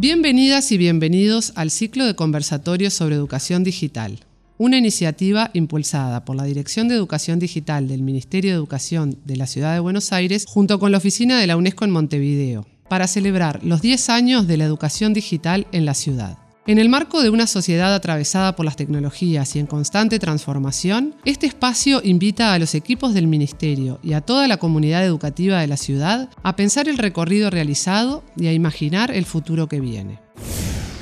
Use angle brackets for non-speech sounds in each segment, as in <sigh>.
Bienvenidas y bienvenidos al ciclo de conversatorios sobre educación digital, una iniciativa impulsada por la Dirección de Educación Digital del Ministerio de Educación de la Ciudad de Buenos Aires junto con la oficina de la UNESCO en Montevideo, para celebrar los 10 años de la educación digital en la ciudad. En el marco de una sociedad atravesada por las tecnologías y en constante transformación, este espacio invita a los equipos del Ministerio y a toda la comunidad educativa de la ciudad a pensar el recorrido realizado y a imaginar el futuro que viene.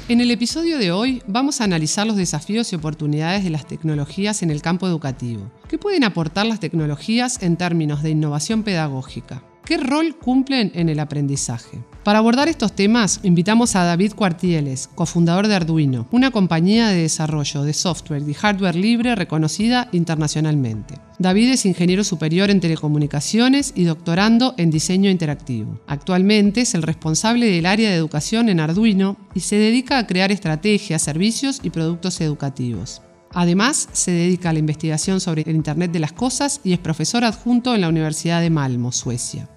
En el episodio de hoy vamos a analizar los desafíos y oportunidades de las tecnologías en el campo educativo. ¿Qué pueden aportar las tecnologías en términos de innovación pedagógica? ¿Qué rol cumplen en el aprendizaje? Para abordar estos temas, invitamos a David Cuartieles, cofundador de Arduino, una compañía de desarrollo de software y hardware libre reconocida internacionalmente. David es ingeniero superior en telecomunicaciones y doctorando en diseño interactivo. Actualmente es el responsable del área de educación en Arduino y se dedica a crear estrategias, servicios y productos educativos. Además, se dedica a la investigación sobre el Internet de las Cosas y es profesor adjunto en la Universidad de Malmo, Suecia.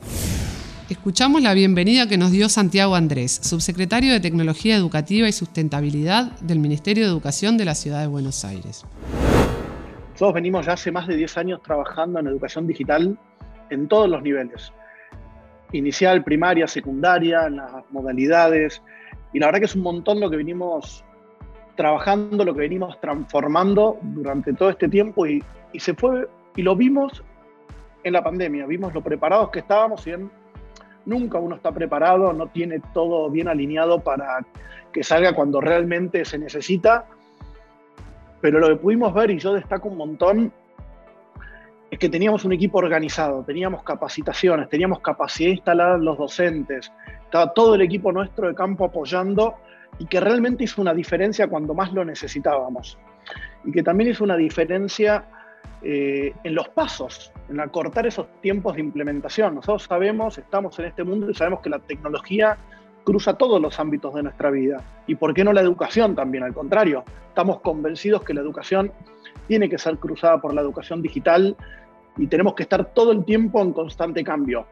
Escuchamos la bienvenida que nos dio Santiago Andrés, subsecretario de Tecnología Educativa y Sustentabilidad del Ministerio de Educación de la Ciudad de Buenos Aires. Nosotros venimos ya hace más de 10 años trabajando en educación digital en todos los niveles. Inicial, primaria, secundaria, en las modalidades. Y la verdad que es un montón lo que venimos trabajando, lo que venimos transformando durante todo este tiempo y, se fue, y lo vimos en la pandemia, vimos lo preparados que estábamos y nunca uno está preparado, no tiene todo bien alineado para que salga cuando realmente se necesita, pero lo que pudimos ver, y yo destaco un montón, es que teníamos un equipo organizado, teníamos capacitaciones, teníamos capacidad instalada en los docentes, estaba todo el equipo nuestro de campo apoyando y que realmente hizo una diferencia cuando más lo necesitábamos. Y que también hizo una diferencia eh, en los pasos, en acortar esos tiempos de implementación. Nosotros sabemos, estamos en este mundo y sabemos que la tecnología cruza todos los ámbitos de nuestra vida. ¿Y por qué no la educación también? Al contrario, estamos convencidos que la educación tiene que ser cruzada por la educación digital y tenemos que estar todo el tiempo en constante cambio.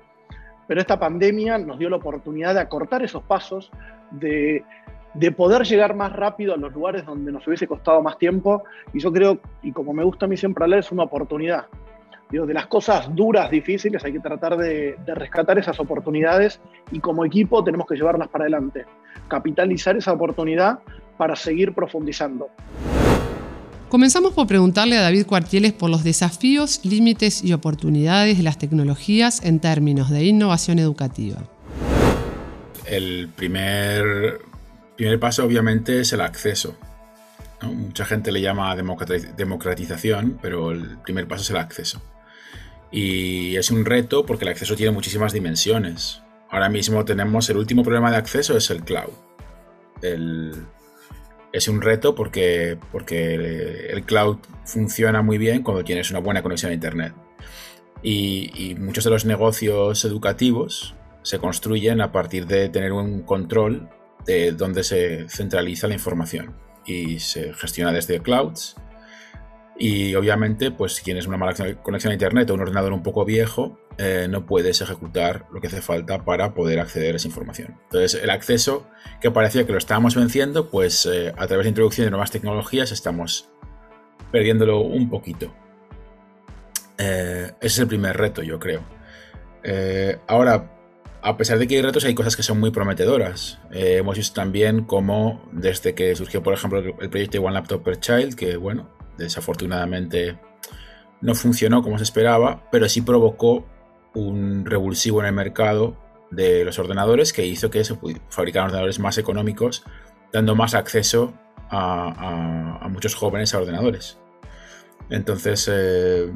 Pero esta pandemia nos dio la oportunidad de acortar esos pasos, de de poder llegar más rápido a los lugares donde nos hubiese costado más tiempo. Y yo creo, y como me gusta a mí siempre hablar, es una oportunidad. Digo, de las cosas duras, difíciles, hay que tratar de, de, rescatar esas oportunidades y como equipo tenemos que llevarlas para adelante. Capitalizar esa oportunidad para seguir profundizando. Comenzamos por preguntarle a David Cuartieles por los desafíos, límites y oportunidades de las tecnologías en términos de innovación educativa. El primer primer paso obviamente es el acceso. Mucha gente le llama democratización, pero el primer paso es el acceso. Y es un reto porque el acceso tiene muchísimas dimensiones. Ahora mismo tenemos el último problema de acceso es el cloud. es un reto porque, porque el cloud funciona muy bien cuando tienes una buena conexión a Internet. Y, muchos de los negocios educativos se construyen a partir de tener un control de donde se centraliza la información y se gestiona desde clouds. Y obviamente, pues si tienes una mala conexión a internet o un ordenador un poco viejo, eh, no puedes ejecutar lo que hace falta para poder acceder a esa información. Entonces, el acceso que parecía que lo estábamos venciendo, pues eh, a través de introducción de nuevas tecnologías estamos perdiéndolo un poquito. Eh, ese es el primer reto, yo creo. ahora, a pesar de que hay retos, hay cosas que son muy prometedoras. Eh, hemos visto también cómo desde que surgió, por ejemplo, el proyecto One Laptop per Child, que bueno, desafortunadamente no funcionó como se esperaba, pero sí provocó un revulsivo en el mercado de los ordenadores que hizo que se fabricaran ordenadores más económicos, dando más acceso a, muchos jóvenes a ordenadores. Entonces, eh,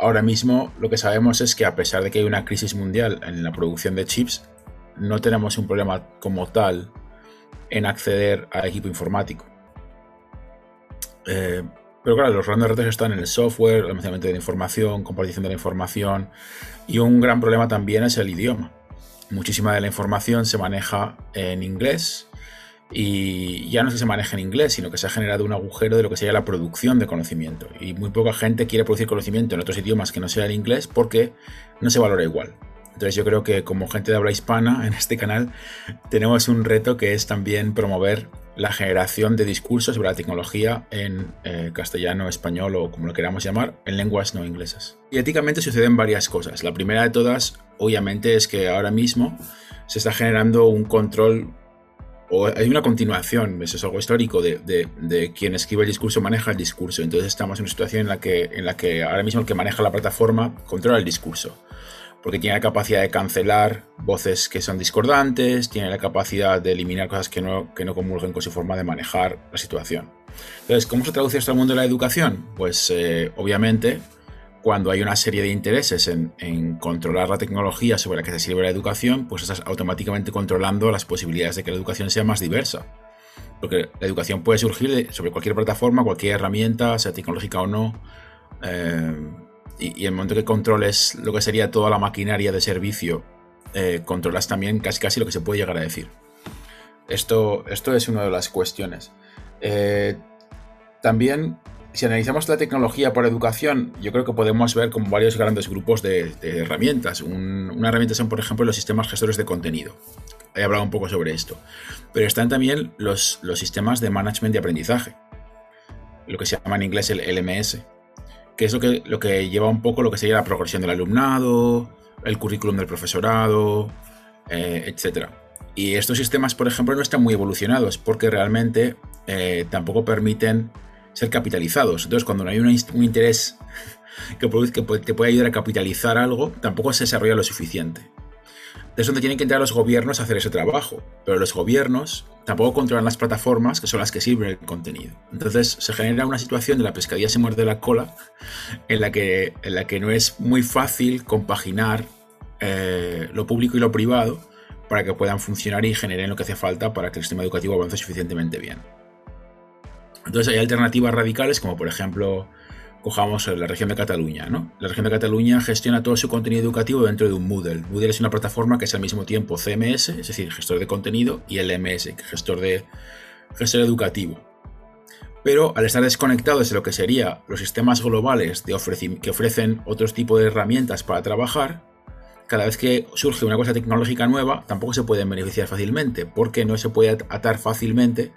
ahora mismo lo que sabemos es que a pesar de que hay una crisis mundial en la producción de chips, no tenemos un problema como tal en acceder a equipo informático. Eh, pero claro, los grandes retos están en el software, el almacenamiento de la información, compartición de la información y un gran problema también es el idioma. Muchísima de la información se maneja en inglés y ya no se maneje en inglés, sino que se ha generado un agujero de lo que sería la producción de conocimiento. Y muy poca gente quiere producir conocimiento en otros idiomas que no sea el inglés porque no se valora igual. Entonces yo creo que como gente de habla hispana en este canal tenemos un reto que es también promover la generación de discursos sobre la tecnología en eh, castellano, español o como lo queramos llamar, en lenguas no inglesas. Y éticamente suceden varias cosas. La primera de todas, obviamente, es que ahora mismo se está generando un control o hay una continuación, eso es algo histórico, de, de, quien escribe el discurso maneja el discurso. Entonces estamos en una situación en la, que, en la que ahora mismo el que maneja la plataforma controla el discurso porque tiene la capacidad de cancelar voces que son discordantes, tiene la capacidad de eliminar cosas que no, que no comulguen con su forma de manejar la situación. Entonces, ¿cómo se traduce esto al mundo de la educación? Pues eh, obviamente, cuando hay una serie de intereses en, en, controlar la tecnología sobre la que se sirve la educación, pues estás automáticamente controlando las posibilidades de que la educación sea más diversa. Porque la educación puede surgir sobre cualquier plataforma, cualquier herramienta, sea tecnológica o no. Eh, y, el momento que controles lo que sería toda la maquinaria de servicio, eh, controlas también casi casi lo que se puede llegar a decir. Esto, esto es una de las cuestiones. Eh, también, si analizamos la tecnología por educación, yo creo que podemos ver como varios grandes grupos de, herramientas. una herramienta son, por ejemplo, los sistemas gestores de contenido. He hablado un poco sobre esto. Pero están también los, los sistemas de management de aprendizaje, lo que se llama en inglés el LMS que es lo que, lo que lleva un poco lo que sería la progresión del alumnado, el currículum del profesorado, eh, etc. Y estos sistemas, por ejemplo, no están muy evolucionados porque realmente eh, tampoco permiten ser capitalizados. Entonces, cuando no hay un, interés que, te puede ayudar a capitalizar algo, tampoco se desarrolla lo suficiente es donde tienen que entrar los gobiernos a hacer ese trabajo. Pero los gobiernos tampoco controlan las plataformas que son las que sirven el contenido. Entonces se genera una situación de la pescadilla se muerde la cola en la que, en la que no es muy fácil compaginar eh, lo público y lo privado para que puedan funcionar y generen lo que hace falta para que el sistema educativo avance suficientemente bien. Entonces hay alternativas radicales como por ejemplo cojamos la región de Cataluña. ¿no? La región de Cataluña gestiona todo su contenido educativo dentro de un Moodle. Moodle es una plataforma que es al mismo tiempo CMS, es decir, gestor de contenido, y LMS, gestor, de, gestor educativo. Pero al estar desconectados de lo que serían los sistemas globales que ofrecen otros tipos de herramientas para trabajar, cada vez que surge una cosa tecnológica nueva, tampoco se pueden beneficiar fácilmente, porque no se puede atar fácilmente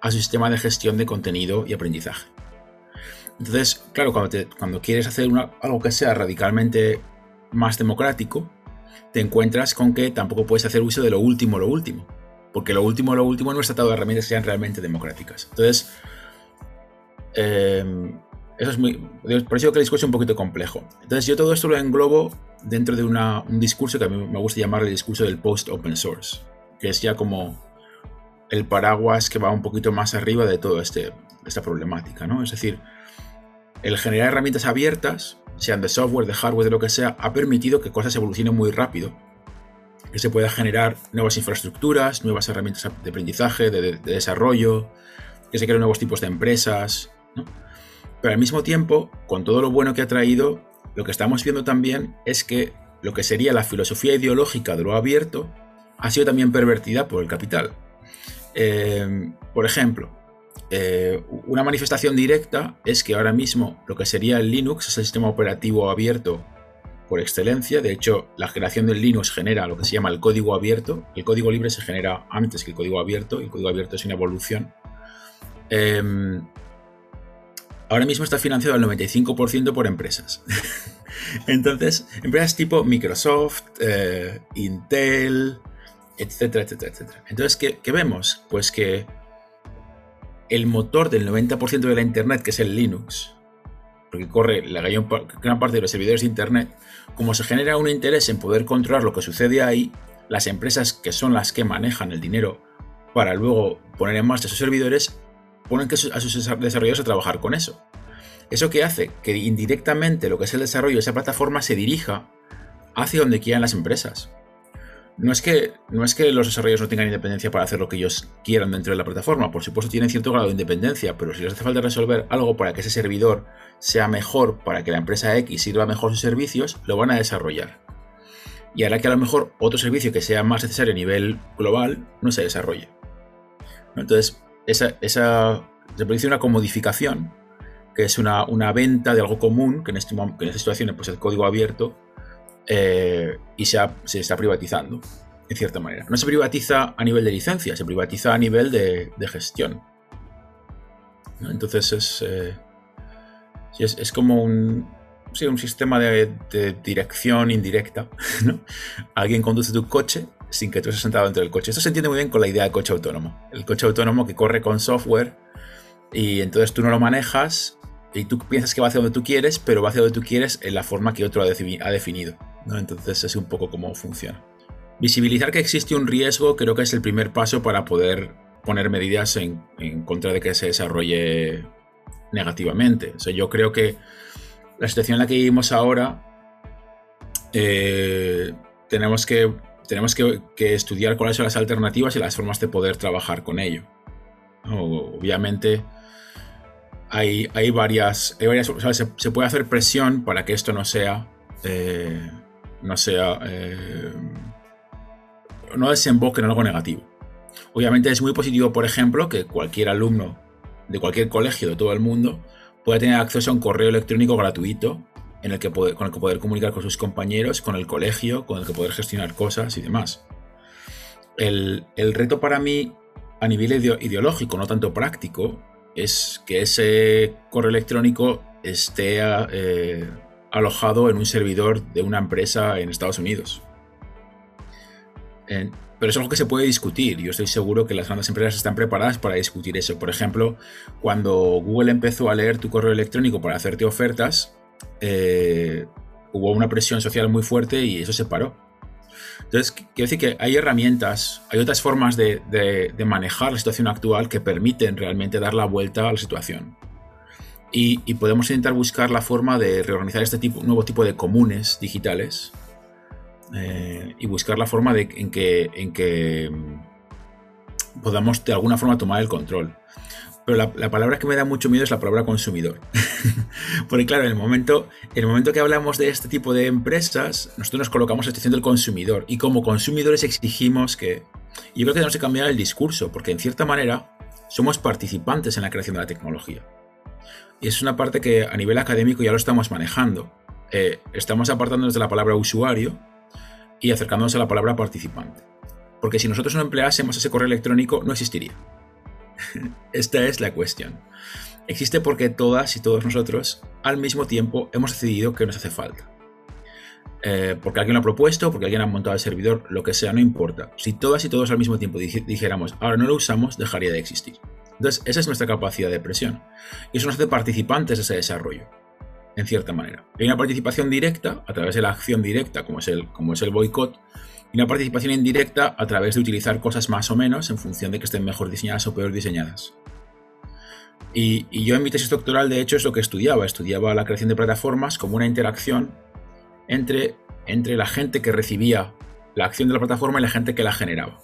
a su sistema de gestión de contenido y aprendizaje. Entonces, claro, cuando, quieres hacer algo que sea radicalmente más democrático, te encuentras con que tampoco puedes hacer uso de lo último, lo último. Porque lo último, lo último no está tratado de herramientas que sean realmente democráticas. Entonces, em, eso es muy. Por eso que el discurso es un poquito complejo. Entonces, yo todo esto lo englobo dentro de un discurso que a mí me gusta llamar el discurso del post-open source, que es ya como el paraguas que va un poquito más arriba de toda este, esta problemática, ¿no? Es decir, el generar herramientas abiertas, sean de software, de hardware, de lo que sea, ha permitido que cosas evolucionen muy rápido. Que se pueda generar nuevas infraestructuras, nuevas herramientas de aprendizaje, de, desarrollo, que se creen nuevos tipos de empresas. Pero al mismo tiempo, con todo lo bueno que ha traído, lo que estamos viendo también es que lo que sería la filosofía ideológica de lo abierto ha sido también pervertida por el capital. Eh, por ejemplo, eh, una manifestación directa es que ahora mismo lo que sería el Linux es el sistema operativo abierto por excelencia. De hecho, la generación del Linux genera lo que se llama el código abierto. El código libre se genera antes que el código abierto el código abierto es una evolución. Em, ahora mismo está financiado al 95% por empresas. <laughs> Entonces, empresas tipo Microsoft, eh, Intel, etcétera, etcétera, etcétera. Entonces, ¿qué vemos? Pues que el motor del 90% de la Internet, que es el Linux, porque corre la gran parte de los servidores de Internet, como se genera un interés en poder controlar lo que sucede ahí, las empresas que son las que manejan el dinero para luego poner en marcha sus servidores, ponen a sus desarrolladores a trabajar con eso. Eso que hace que indirectamente lo que es el desarrollo de esa plataforma se dirija hacia donde quieran las empresas no es, que, no es que los desarrolladores no tengan independencia para hacer lo que ellos quieran dentro de la plataforma, por supuesto tienen cierto grado de independencia, pero si les hace falta resolver algo para que ese servidor sea mejor, para que la empresa X sirva mejor sus servicios, lo van a desarrollar. Y hará que a lo mejor otro servicio que sea más necesario a nivel global no se desarrolle. Entonces, esa, esa, se produce una comodificación, que es una, una venta de algo común, que en, este, que en esta situación pues el código abierto, eh, y se, está privatizando, en cierta manera. No se privatiza a nivel de licencia, se privatiza a nivel de, gestión. Entonces es, eh, es, como un, un sistema de, dirección indirecta. <laughs> Alguien conduce tu coche sin que tú estés sentado dentro del coche. Esto se entiende muy bien con la idea de coche autónomo. El coche autónomo que corre con software y entonces tú no lo manejas y tú piensas que va hacia donde tú quieres, pero va hacia donde tú quieres en la forma que otro ha, definido. Entonces es un poco cómo funciona. Visibilizar que existe un riesgo creo que es el primer paso para poder poner medidas en, contra de que se desarrolle negativamente. O sea, yo creo que la situación en la que vivimos ahora eh, tenemos que tenemos que, estudiar cuáles son las alternativas y las formas de poder trabajar con ello. Obviamente hay, hay, varias, se, puede hacer presión para que esto no sea, eh, no sea, eh, no desemboque en algo negativo. Obviamente es muy positivo, por ejemplo, que cualquier alumno de cualquier colegio de todo el mundo pueda tener acceso a un correo electrónico gratuito en el que con el que poder comunicar con sus compañeros, con el colegio, con el que poder gestionar cosas y demás. El, reto para mí a nivel ideológico, no tanto práctico, es que ese correo electrónico esté eh, alojado en un servidor de una empresa en Estados Unidos. pero es algo que se puede discutir. Yo estoy seguro que las grandes empresas están preparadas para discutir eso. Por ejemplo, cuando Google empezó a leer tu correo electrónico para hacerte ofertas, eh, hubo una presión social muy fuerte y eso se paró. Entonces, quiero decir que hay herramientas, hay otras formas de, manejar la situación actual que permiten realmente dar la vuelta a la situación. Y, podemos intentar buscar la forma de reorganizar este tipo, nuevo tipo de comunes digitales eh, y buscar la forma de, en, que, en que podamos de alguna forma tomar el control. Pero la, palabra que me da mucho miedo es la palabra consumidor. <laughs> Porque claro, en el, momento, en el momento que hablamos de este tipo de empresas, nosotros nos colocamos en la del consumidor. Y como consumidores exigimos que... Yo creo que tenemos que cambiar el discurso, porque en cierta manera somos participantes en la creación de la tecnología. Y es una parte que a nivel académico ya lo estamos manejando. Eh, estamos apartándonos de la palabra usuario y acercándonos a la palabra participante. Porque si nosotros no empleásemos ese correo electrónico, no existiría. <laughs> Esta es la cuestión. Existe porque todas y todos nosotros al mismo tiempo hemos decidido que nos hace falta. Eh, porque alguien lo ha propuesto, porque alguien ha montado el servidor, lo que sea, no importa. Si todas y todos al mismo tiempo dijéramos, ahora no lo usamos, dejaría de existir. Entonces, esa es nuestra capacidad de presión. Y eso nos hace participantes de ese desarrollo, en cierta manera. Hay una participación directa, a través de la acción directa, como es el, como es el boicot, y una participación indirecta a través de utilizar cosas más o menos en función de que estén mejor diseñadas o peor diseñadas. Y, yo en mi tesis doctoral, de hecho, es lo que estudiaba. Estudiaba la creación de plataformas como una interacción entre, entre la gente que recibía la acción de la plataforma y la gente que la generaba.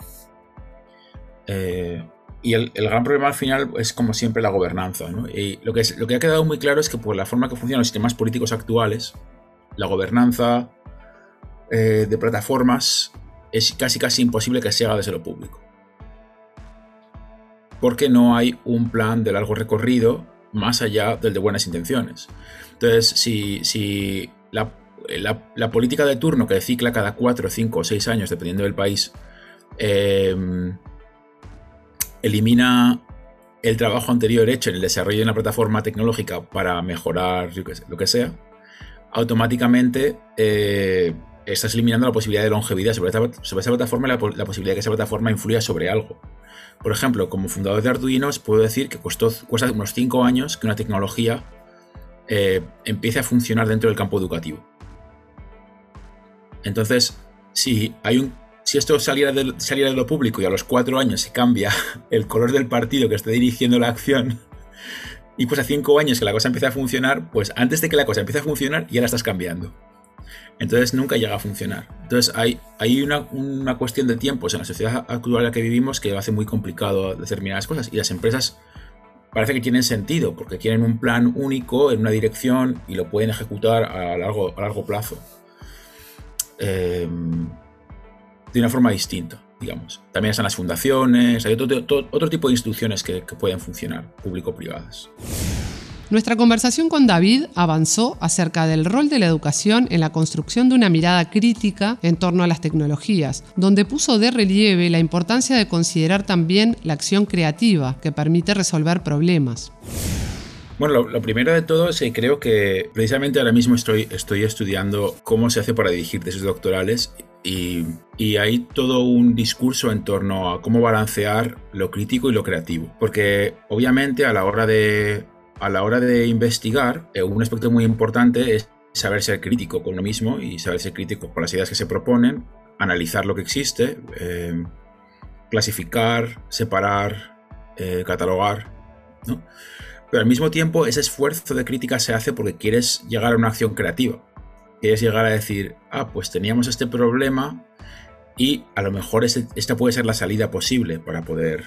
Eh, y el, gran problema al final es, como siempre, la gobernanza. Y lo que, lo que ha quedado muy claro es que por la forma que funcionan los sistemas políticos actuales, la gobernanza eh, de plataformas es casi casi imposible que se haga desde lo público. Porque no hay un plan de largo recorrido más allá del de buenas intenciones. Entonces, si, la, política de turno que cicla cada 4, 5 o 6 años, dependiendo del país, em, elimina el trabajo anterior hecho en el desarrollo de una plataforma tecnológica para mejorar lo que sea, automáticamente eh, estás eliminando la posibilidad de longevidad sobre, esa plataforma y la, posibilidad de que esa plataforma influya sobre algo. Por ejemplo, como fundador de Arduino, puedo decir que costó, cuesta unos 5 años que una tecnología eh, empiece a funcionar dentro del campo educativo. Entonces, si, hay un, si esto saliera de, saliera de lo público y a los 4 años se cambia el color del partido que está dirigiendo la acción, y pues a 5 años que la cosa empieza a funcionar, pues antes de que la cosa empiece a funcionar ya la estás cambiando. Entonces nunca llega a funcionar. Entonces hay, hay una, cuestión de tiempos en la sociedad actual en la que vivimos que hace muy complicado determinadas cosas y las empresas parece que tienen sentido porque tienen un plan único en una dirección y lo pueden ejecutar a largo, a largo plazo. Em, de una forma distinta, digamos. También están las fundaciones, hay otro, otro tipo de instituciones que, que pueden funcionar, público-privadas. Nuestra conversación con David avanzó acerca del rol de la educación en la construcción de una mirada crítica en torno a las tecnologías, donde puso de relieve la importancia de considerar también la acción creativa que permite resolver problemas. Bueno, lo, primero de todo es que creo que precisamente ahora mismo estoy, estoy estudiando cómo se hace para dirigir tesis doctorales y, y, hay todo un discurso en torno a cómo balancear lo crítico y lo creativo. Porque obviamente a la hora de, a la hora de investigar, eh, un aspecto muy importante es saber ser crítico con uno mismo y saber ser crítico con las ideas que se proponen, analizar lo que existe, eh, clasificar, separar, eh, catalogar. ¿no? Pero al mismo tiempo ese esfuerzo de crítica se hace porque quieres llegar a una acción creativa. Quieres llegar a decir, ah, pues teníamos este problema y a lo mejor esta puede ser la salida posible para poder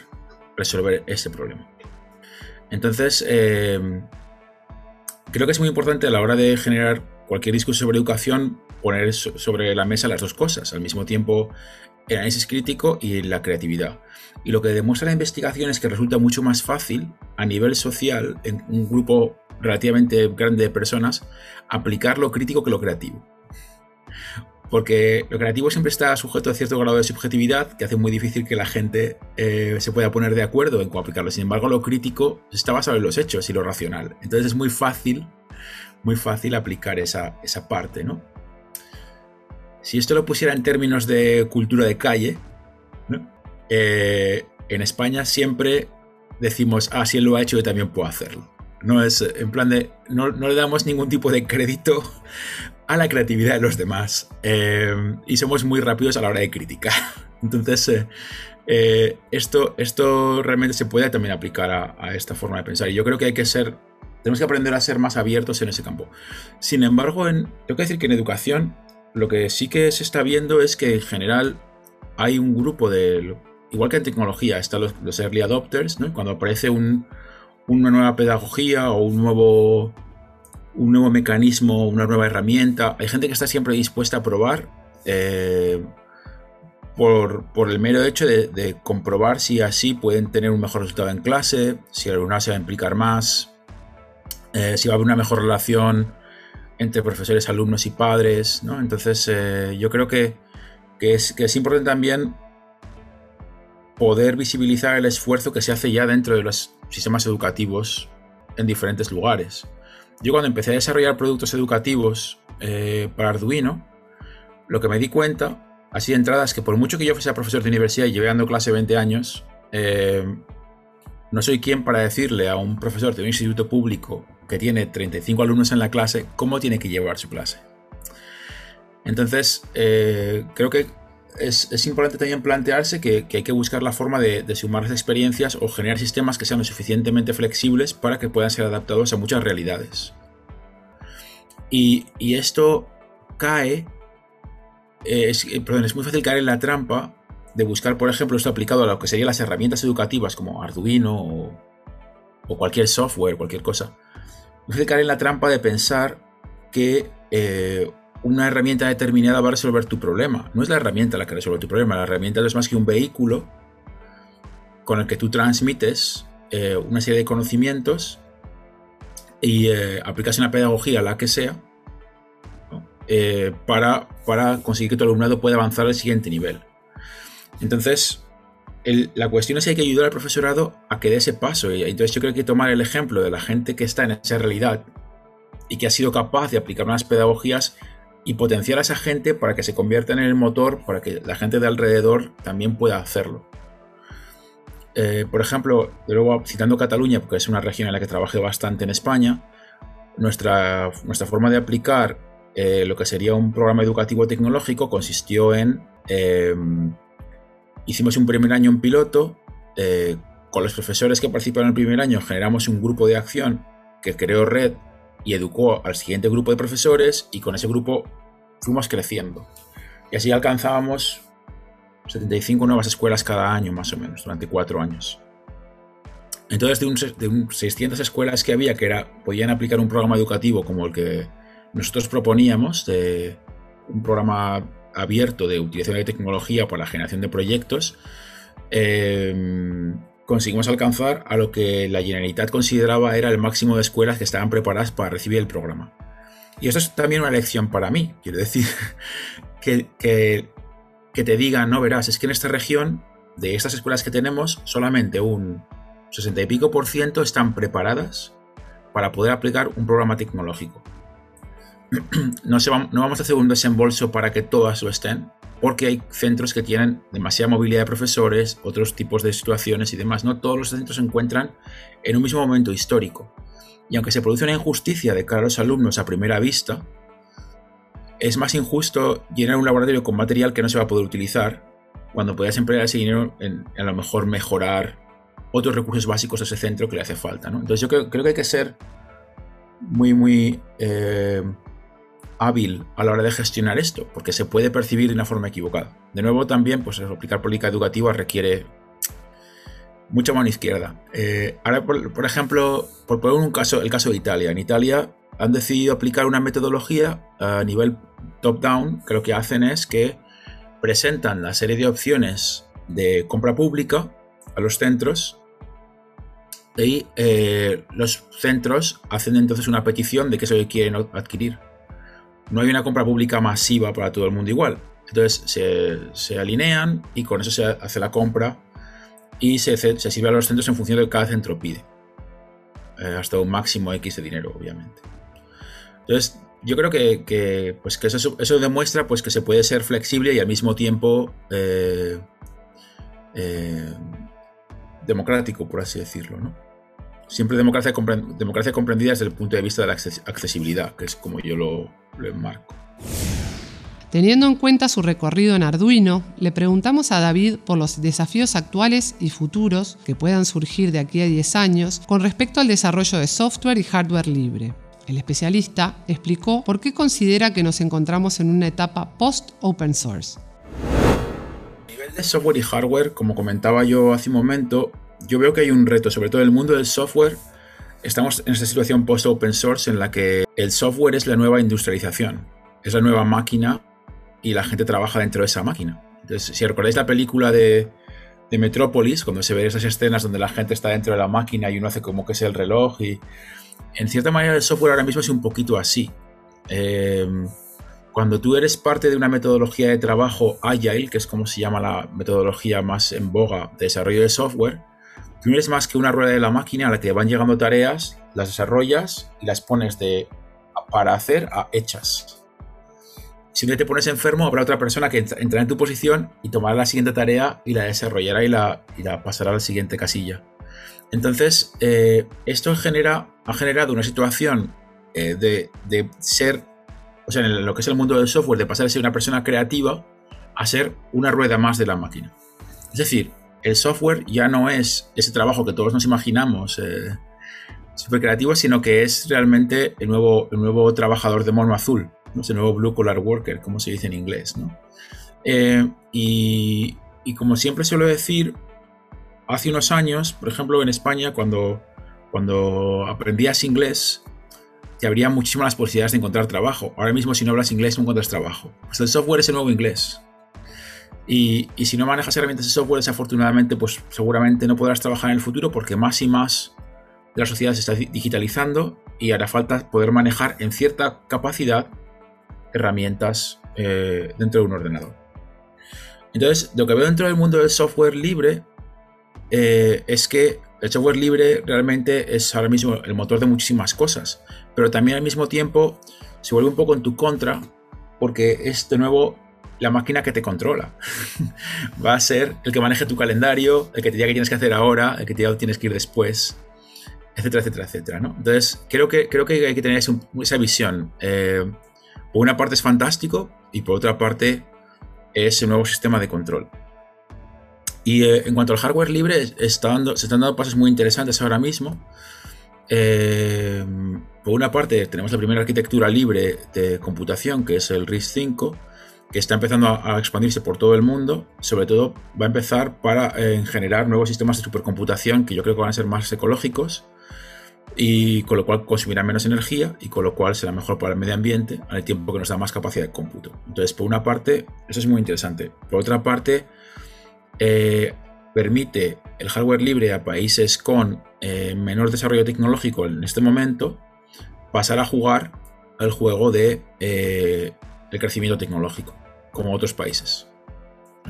resolver este problema. Entonces, eh, creo que es muy importante a la hora de generar cualquier discurso sobre educación poner sobre la mesa las dos cosas, al mismo tiempo el análisis crítico y la creatividad. Y lo que demuestra la investigación es que resulta mucho más fácil a nivel social, en un grupo relativamente grande de personas, aplicar lo crítico que lo creativo. Porque lo creativo siempre está sujeto a cierto grado de subjetividad que hace muy difícil que la gente eh, se pueda poner de acuerdo en cómo aplicarlo. Sin embargo, lo crítico está basado en los hechos y lo racional. Entonces es muy fácil, muy fácil aplicar esa, esa parte, ¿no? Si esto lo pusiera en términos de cultura de calle, eh, en España siempre decimos, ah, si él lo ha hecho, yo también puedo hacerlo. No es en plan de, no, le damos ningún tipo de crédito <laughs> a la creatividad de los demás eh, y somos muy rápidos a la hora de criticar. <laughs> Entonces, eh, esto, esto realmente se puede también aplicar a, a, esta forma de pensar. Y yo creo que hay que ser, tenemos que aprender a ser más abiertos en ese campo. Sin embargo, en, tengo que decir que en educación lo que sí que se está viendo es que en general hay un grupo de, igual que en tecnología, están los, early adopters, ¿no? cuando aparece una nueva pedagogía o un nuevo, un nuevo mecanismo, una nueva herramienta, hay gente que está siempre dispuesta a probar eh, por, el mero hecho de, comprobar si así pueden tener un mejor resultado en clase, si el alumnado se va a implicar más, eh, si va a haber una mejor relación entre profesores, alumnos y padres, ¿no? Entonces eh, yo creo que, es, importante también poder visibilizar el esfuerzo que se hace ya dentro de los sistemas educativos en diferentes lugares. Yo cuando empecé a desarrollar productos educativos eh, para Arduino, lo que me di cuenta, así de entrada, es que por mucho que yo fuese profesor de universidad y lleve dando clase 20 años, eh, no soy quien para decirle a un profesor de un instituto público que tiene 35 alumnos en la clase cómo tiene que llevar su clase. Entonces, eh, creo que es, importante también plantearse que, hay que buscar la forma de, sumar las experiencias o generar sistemas que sean lo suficientemente flexibles para que puedan ser adaptados a muchas realidades. Y, esto cae, es, perdón, es muy fácil caer en la trampa de buscar, por ejemplo, esto aplicado a lo que serían las herramientas educativas como Arduino o, cualquier software, cualquier cosa. Fácil caer en la trampa de pensar que eh, una herramienta determinada va a resolver tu problema. No es la herramienta la que resuelve tu problema, la herramienta no es más que un vehículo con el que tú transmites eh, una serie de conocimientos y eh, aplicas una pedagogía, la que sea, para, para conseguir que tu alumnado pueda avanzar al siguiente nivel. Entonces, la cuestión es que hay que ayudar al profesorado a que dé ese paso. Y entonces yo creo que tomar el ejemplo de la gente que está en esa realidad y que ha sido capaz de aplicar unas pedagogías y potenciar a esa gente para que se convierta en el motor, para que la gente de alrededor también pueda hacerlo. Eh, por ejemplo, luego citando Cataluña, porque es una región en la que trabajé bastante en España, nuestra, nuestra forma de aplicar eh, lo que sería un programa educativo tecnológico consistió en em, Hicimos un primer año en piloto. Eh, con los profesores que participaron en el primer año generamos un grupo de acción que creó red y educó al siguiente grupo de profesores y con ese grupo fuimos creciendo. Y así alcanzábamos 75 nuevas escuelas cada año más o menos, durante cuatro años. Entonces, de, un, de 600 escuelas que había que era, podían aplicar un programa educativo como el que nosotros proponíamos, de un programa abierto de utilización de tecnología para la generación de proyectos, eh, conseguimos alcanzar a lo que la Generalitat consideraba era el máximo de escuelas que estaban preparadas para recibir el programa. Y esto es también una lección para mí, quiero decir, <laughs> que, que, que te digan, no verás, es que en esta región, de estas escuelas que tenemos, solamente un 60 y pico por ciento están preparadas para poder aplicar un programa tecnológico. <clears throat> No, se no vamos a hacer un desembolso para que todas lo estén, porque hay centros que tienen demasiada movilidad de profesores, otros tipos de situaciones y demás. No todos los centros se encuentran en un mismo momento histórico. Y aunque se produce una injusticia de cara a los alumnos a primera vista, es más injusto llenar un laboratorio con material que no se va a poder utilizar cuando puedas emplear ese dinero en, a lo mejor mejorar otros recursos básicos de ese centro que le hace falta. Entonces yo creo, que hay que ser muy, muy eh, hábil a la hora de gestionar esto, porque se puede percibir de una forma equivocada. De nuevo, también, pues aplicar política educativa requiere mucha mano izquierda. Eh, ahora, por, ejemplo, por poner un caso, el caso de Italia. En Italia han decidido aplicar una metodología a nivel top-down, que lo que hacen es que presentan la serie de opciones de compra pública a los centros y eh, los centros hacen entonces una petición de que eso quieren adquirir no hay una compra pública masiva para todo el mundo igual. Entonces se, alinean y con eso se hace la compra y se, sirve a los centros en función de lo que cada centro pide. Eh, hasta un máximo X de dinero, obviamente. Entonces, yo creo que, pues que eso, demuestra pues, que se puede ser flexible y al mismo tiempo eh, eh, democrático, por así decirlo. ¿no? Siempre democracia, democracia comprendida desde el punto de vista de la accesibilidad, que es como yo lo, lo enmarco. Teniendo en cuenta su recorrido en Arduino, le preguntamos a David por los desafíos actuales y futuros que puedan surgir de aquí a 10 años con respecto al desarrollo de software y hardware libre. El especialista explicó por qué considera que nos encontramos en una etapa post-open source. A nivel de software y hardware, como comentaba yo hace un momento, yo veo que hay un reto, sobre todo en el mundo del software. Estamos en esta situación post-open source en la que el software es la nueva industrialización, es la nueva máquina y la gente trabaja dentro de esa máquina. Entonces, si recordáis la película de, Metrópolis, cuando se ven esas escenas donde la gente está dentro de la máquina y uno hace como que es el reloj y en cierta manera el software ahora mismo es un poquito así. Em, cuando tú eres parte de una metodología de trabajo agile, que es como se llama la metodología más en boga de desarrollo de software, Tú no eres más que una rueda de la máquina a la que van llegando tareas, las desarrollas y las pones de para hacer a hechas. Si un te pones enfermo, habrá otra persona que entrará en tu posición y tomará la siguiente tarea y la desarrollará y la, pasará a la siguiente casilla. Entonces, eh, esto genera, ha generado una situación eh, de, de, ser, o sea, en lo que es el mundo del software, de pasar de ser una persona creativa a ser una rueda más de la máquina. Es decir, el software ya no es ese trabajo que todos nos imaginamos eh, súper creativo, sino que es realmente el nuevo, el nuevo trabajador de mono azul, ¿no? ese nuevo blue collar worker, como se dice en inglés. ¿no? Eh, y, y, como siempre suelo decir, hace unos años, por ejemplo en España, cuando, cuando aprendías inglés, te habría muchísimas posibilidades de encontrar trabajo. Ahora mismo si no hablas inglés no encuentras trabajo. Pues el software es el nuevo inglés. Y, si no manejas herramientas de software, desafortunadamente, pues seguramente no podrás trabajar en el futuro porque más y más la sociedad se está digitalizando y hará falta poder manejar en cierta capacidad herramientas eh, dentro de un ordenador. Entonces, lo que veo dentro del mundo del software libre eh, es que el software libre realmente es ahora mismo el motor de muchísimas cosas, pero también al mismo tiempo se vuelve un poco en tu contra porque es de nuevo la máquina que te controla. Va a ser el que maneje tu calendario, el que te diga qué tienes que hacer ahora, el que te diga tienes que ir después, etcétera, etcétera, etcétera. ¿no? Entonces, creo que, creo que hay que tener esa visión. Eh, por una parte es fantástico y por otra parte es un nuevo sistema de control. Y eh, en cuanto al hardware libre, está dando, se están dando pasos muy interesantes ahora mismo. Eh, por una parte, tenemos la primera arquitectura libre de computación, que es el RISC-V, que está empezando a, expandirse por todo el mundo, sobre todo va a empezar para eh, generar nuevos sistemas de supercomputación que yo creo que van a ser más ecológicos y con lo cual consumirá menos energía y con lo cual será mejor para el medio ambiente al tiempo que nos da más capacidad de cómputo. Entonces, por una parte, eso es muy interesante. Por otra parte, eh, permite el hardware libre a países con eh, menor desarrollo tecnológico en este momento pasar a jugar al juego de el crecimiento tecnológico, como otros países.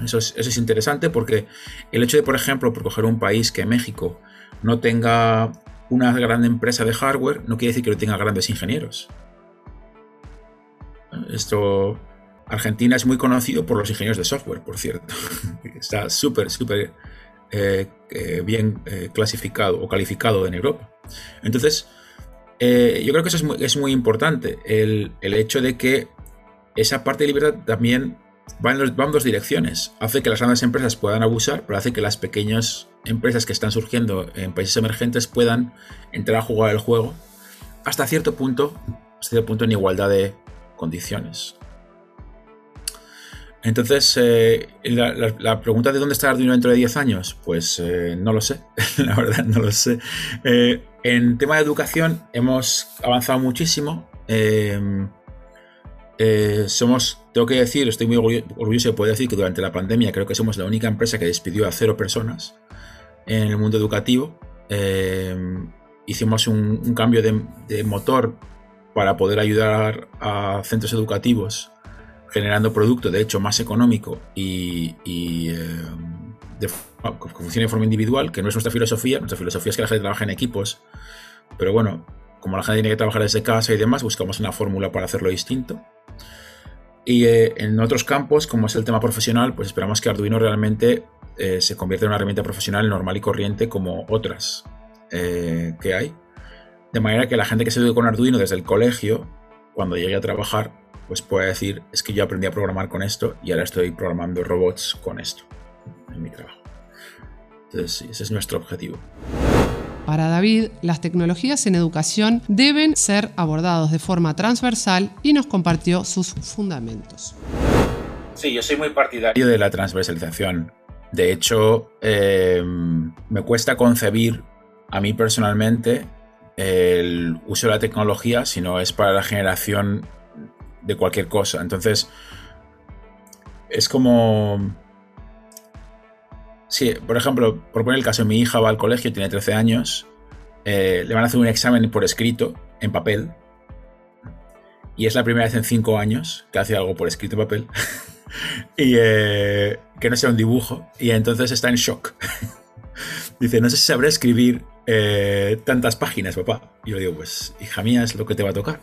Eso es, eso es, interesante porque el hecho de, por ejemplo, por coger un país que México no tenga una gran empresa de hardware, no quiere decir que no tenga grandes ingenieros. Esto, Argentina es muy conocido por los ingenieros de software, por cierto. <laughs> Está súper, súper eh, eh, bien eh, clasificado o calificado en Europa. Entonces, yo creo que eso es muy, es muy importante, el, el, hecho de que esa parte de libertad también va en, dos direcciones. Hace que las grandes empresas puedan abusar, pero hace que las pequeñas empresas que están surgiendo en países emergentes puedan entrar a jugar el juego hasta cierto punto, cierto punto en igualdad de condiciones. Entonces, eh, la, pregunta de dónde está Arduino dentro de 10 años, pues eh, no lo sé, <laughs> la verdad no lo sé. Eh, en tema de educación hemos avanzado muchísimo. Somos, tengo que decir, estoy muy orgulloso de poder decir que durante la pandemia creo que somos la única empresa que despidió a cero personas en el mundo educativo. hicimos un, cambio de motor para poder ayudar a centros educativos generando producto, de hecho, más económico y, eh, de, que funcione de forma individual, que no es nuestra filosofía. Nuestra filosofía es que la gente trabaja en equipos, pero bueno, como la gente tiene que trabajar desde casa y demás, buscamos una fórmula para hacerlo distinto. Y eh, en otros campos, como es el tema profesional, pues esperamos que Arduino realmente eh, se convierta en una herramienta profesional normal y corriente como otras que hay. De manera que la gente que se eduque con Arduino desde el colegio, cuando llegue a trabajar, pues puede decir, es que yo aprendí a programar con esto y ahora estoy programando robots con esto en mi trabajo. Entonces, ese es nuestro objetivo. Para David, las tecnologías en educación deben ser abordados de forma transversal y nos compartió sus fundamentos. Sí, yo soy muy partidario de la transversalización. De hecho, em, me cuesta concebir a mí personalmente el uso de la tecnología si no es para la generación de cualquier cosa. Entonces, es como... Sí, por ejemplo, por poner el caso, mi hija va al colegio, tiene 13 años, eh, le van a hacer un examen por escrito, en papel, y es la primera vez en 5 años que hace algo por escrito en papel, <laughs> y eh, que no sea un dibujo, y entonces está en shock. <laughs> Dice, no sé si sabré escribir eh, tantas páginas, papá. Y yo digo, pues, hija mía, es lo que te va a tocar.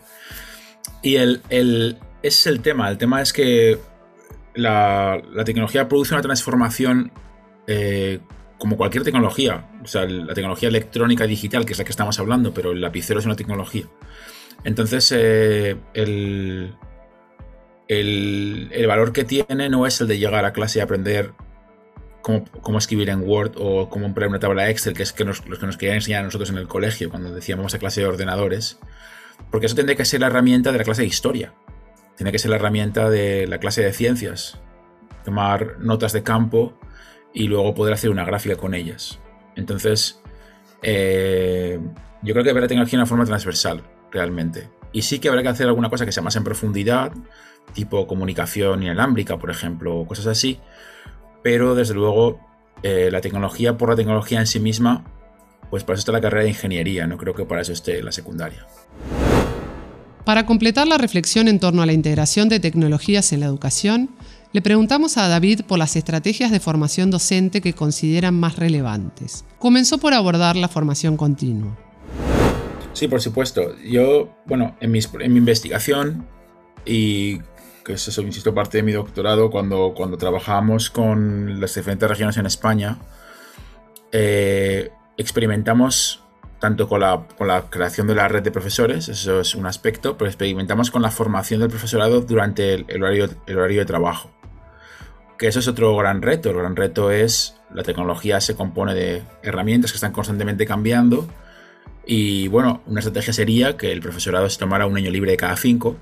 Y el, ese es el tema. El tema es que la, tecnología produce una transformación eh, como cualquier tecnología. O sea, la tecnología electrónica digital, que es la que estamos hablando, pero el lapicero es una tecnología. Entonces, eh, el, el, valor que tiene no es el de llegar a clase y aprender cómo, cómo escribir en Word o cómo emplear una tabla Excel, que es que los que nos querían enseñar a nosotros en el colegio cuando decíamos a clase de ordenadores. Porque eso tendría que ser la herramienta de la clase de historia. Tiene que ser la herramienta de la clase de ciencias. Tomar notas de campo y luego poder hacer una gráfica con ellas. Entonces, eh, yo creo que habrá tecnología de una forma transversal, realmente. Y sí que habrá que hacer alguna cosa que sea más en profundidad, tipo comunicación inalámbrica, por ejemplo, o cosas así. Pero desde luego, eh, la tecnología por la tecnología en sí misma, pues para eso está la carrera de ingeniería, no creo que para eso esté la secundaria. Para completar la reflexión en torno a la integración de tecnologías en la educación, le preguntamos a David por las estrategias de formación docente que consideran más relevantes. Comenzó por abordar la formación continua. Sí, por supuesto. Yo, bueno, en, mi investigación y que eso, insisto, parte de mi doctorado, cuando, cuando trabajamos con las diferentes regiones en España, eh, experimentamos tanto con la, creación de la red de profesores, eso es un aspecto, pero experimentamos con la formación del profesorado durante el, horario, el horario de trabajo. Que eso es otro gran reto. El gran reto es la tecnología se compone de herramientas que están constantemente cambiando. Y bueno, una estrategia sería que el profesorado se tomara un año libre de cada cinco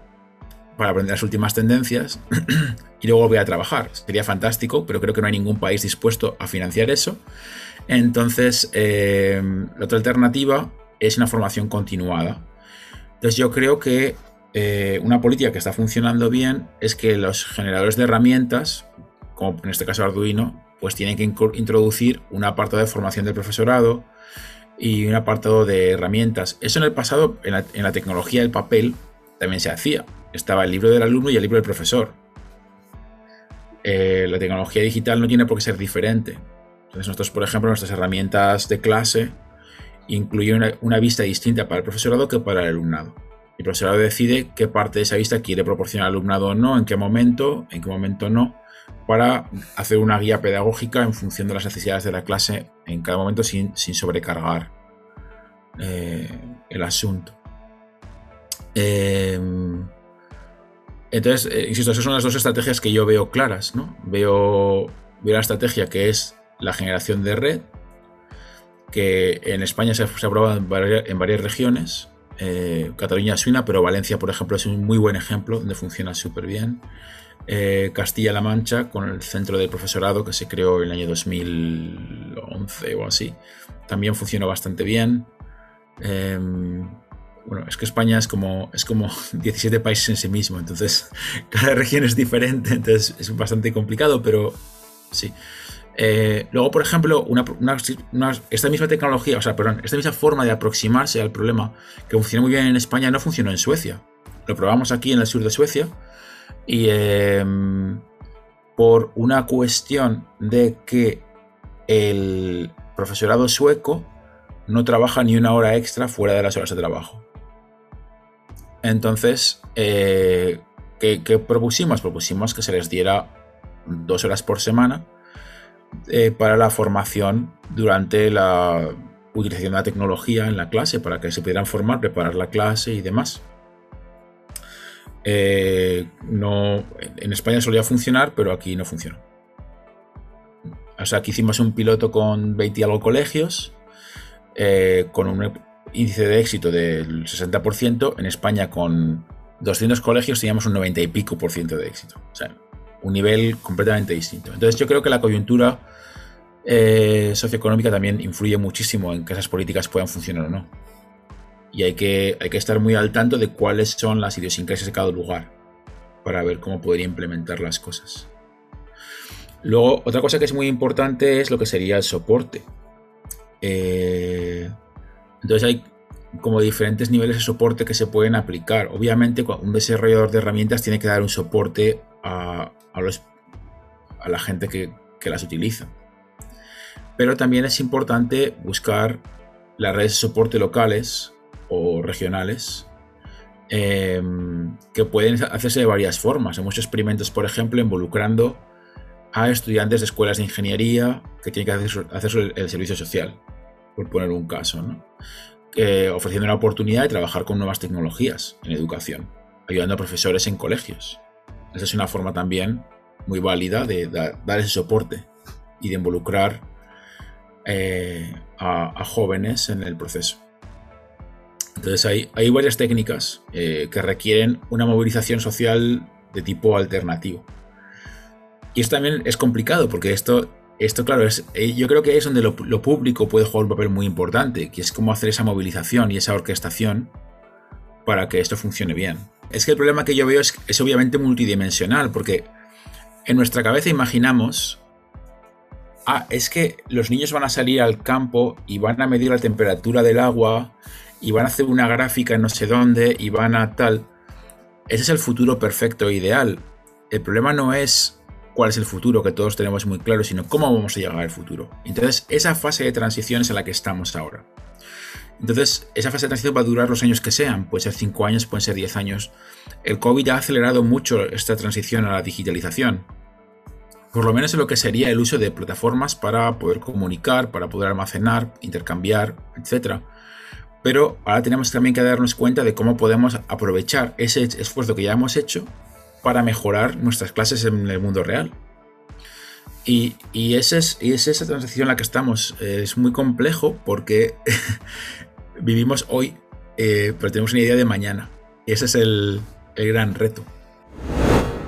para aprender las últimas tendencias <clears throat> y luego volver a trabajar. Sería fantástico, pero creo que no hay ningún país dispuesto a financiar eso. Entonces, eh, la otra alternativa es una formación continuada. Entonces, yo creo que eh, una política que está funcionando bien es que los generadores de herramientas, como en este caso Arduino, pues tienen que introducir un apartado de formación del profesorado y un apartado de herramientas. Eso en el pasado, en la, tecnología del papel, también se hacía. Estaba el libro del alumno y el libro del profesor. Eh, la tecnología digital no tiene por qué ser diferente. Entonces nosotros, por ejemplo, nuestras herramientas de clase incluyen una, vista distinta para el profesorado que para el alumnado. El profesorado decide qué parte de esa vista quiere proporcionar al alumnado o no, en qué momento, en qué momento no, para hacer una guía pedagógica en función de las necesidades de la clase en cada momento sin, sobrecargar eh, el asunto. Em, entonces, eh, insisto, esas son las dos estrategias que yo veo claras. Veo, la estrategia que es la generación de red, que en España se ha, aprobado en varias, regiones. Eh, Cataluña es una, pero Valencia, por ejemplo, es un muy buen ejemplo donde funciona súper bien. Eh, Castilla-La Mancha con el centro del profesorado que se creó en el año 2011 o así. También funcionó bastante bien. Em, bueno, es que España es como, es como <laughs> 17 países en sí mismo, entonces <laughs> cada región es diferente, entonces es bastante complicado, pero sí. Eh, luego, por ejemplo, esta misma tecnología, o sea, perdón, esta misma forma de aproximarse al problema que funciona muy bien en España no funcionó en Suecia. Lo probamos aquí en el sur de Suecia y em, por una cuestión de que el profesorado sueco no trabaja ni una hora extra fuera de las horas de trabajo. Entonces, eh, ¿qué, propusimos? Propusimos que se les diera dos horas por semana eh, para la formación durante la utilización de la tecnología en la clase, para que se pudieran formar, preparar la clase y demás. Eh, no, en España solía funcionar, pero aquí no funcionó. O sea, aquí hicimos un piloto con 20 y algo colegios, eh, con un índice de éxito del 60%. En España, con 200 colegios, teníamos un 90 y pico por ciento de éxito. O sea, un nivel completamente distinto. Entonces, yo creo que la coyuntura eh, socioeconómica también influye muchísimo en que esas políticas puedan funcionar o no y hay que, hay que estar muy al tanto de cuáles son las idiosincrasias de cada lugar para ver cómo podría implementar las cosas. Luego, otra cosa que es muy importante es lo que sería el soporte. Eh, entonces hay como diferentes niveles de soporte que se pueden aplicar. Obviamente, un desarrollador de herramientas tiene que dar un soporte a, a la gente que, que, las utiliza. Pero también es importante buscar las redes de soporte locales o regionales em, que pueden hacerse de varias formas. Hay muchos experimentos, por ejemplo, involucrando a estudiantes de escuelas de ingeniería que tienen que hacer, el, servicio social, por poner un caso, ofreciendo una oportunidad de trabajar con nuevas tecnologías en educación, ayudando a profesores en colegios. Esa es una forma también muy válida de, dar ese soporte y de involucrar eh, a jóvenes en el proceso. Entonces hay, hay varias técnicas eh, que requieren una movilización social de tipo alternativo. Y esto también es complicado porque esto, esto claro, es, eh, yo creo que es donde lo, público puede jugar un papel muy importante, que es cómo hacer esa movilización y esa orquestación para que esto funcione bien. Es que el problema que yo veo es, es obviamente multidimensional, porque en nuestra cabeza imaginamos, ah, es que los niños van a salir al campo y van a medir la temperatura del agua y van a hacer una gráfica en no sé dónde y van a tal. Ese es el futuro perfecto e ideal. El problema no es cuál es el futuro, que todos tenemos muy claro, sino cómo vamos a llegar al futuro. Entonces, esa fase de transición es en la que estamos ahora. Entonces, esa fase de transición va a durar los años que sean, puede ser 5 años, pueden ser 10 años. El COVID ha acelerado mucho esta transición a la digitalización. Por lo menos en lo que sería el uso de plataformas para poder comunicar, para poder almacenar, intercambiar, etc. Pero ahora tenemos también que darnos cuenta de cómo podemos aprovechar ese esfuerzo que ya hemos hecho para mejorar nuestras clases en el mundo real. Y, y, es, esa transición en la que estamos. Es muy complejo porque <laughs> vivimos hoy, eh, pero tenemos una idea de mañana. Y ese es el gran reto.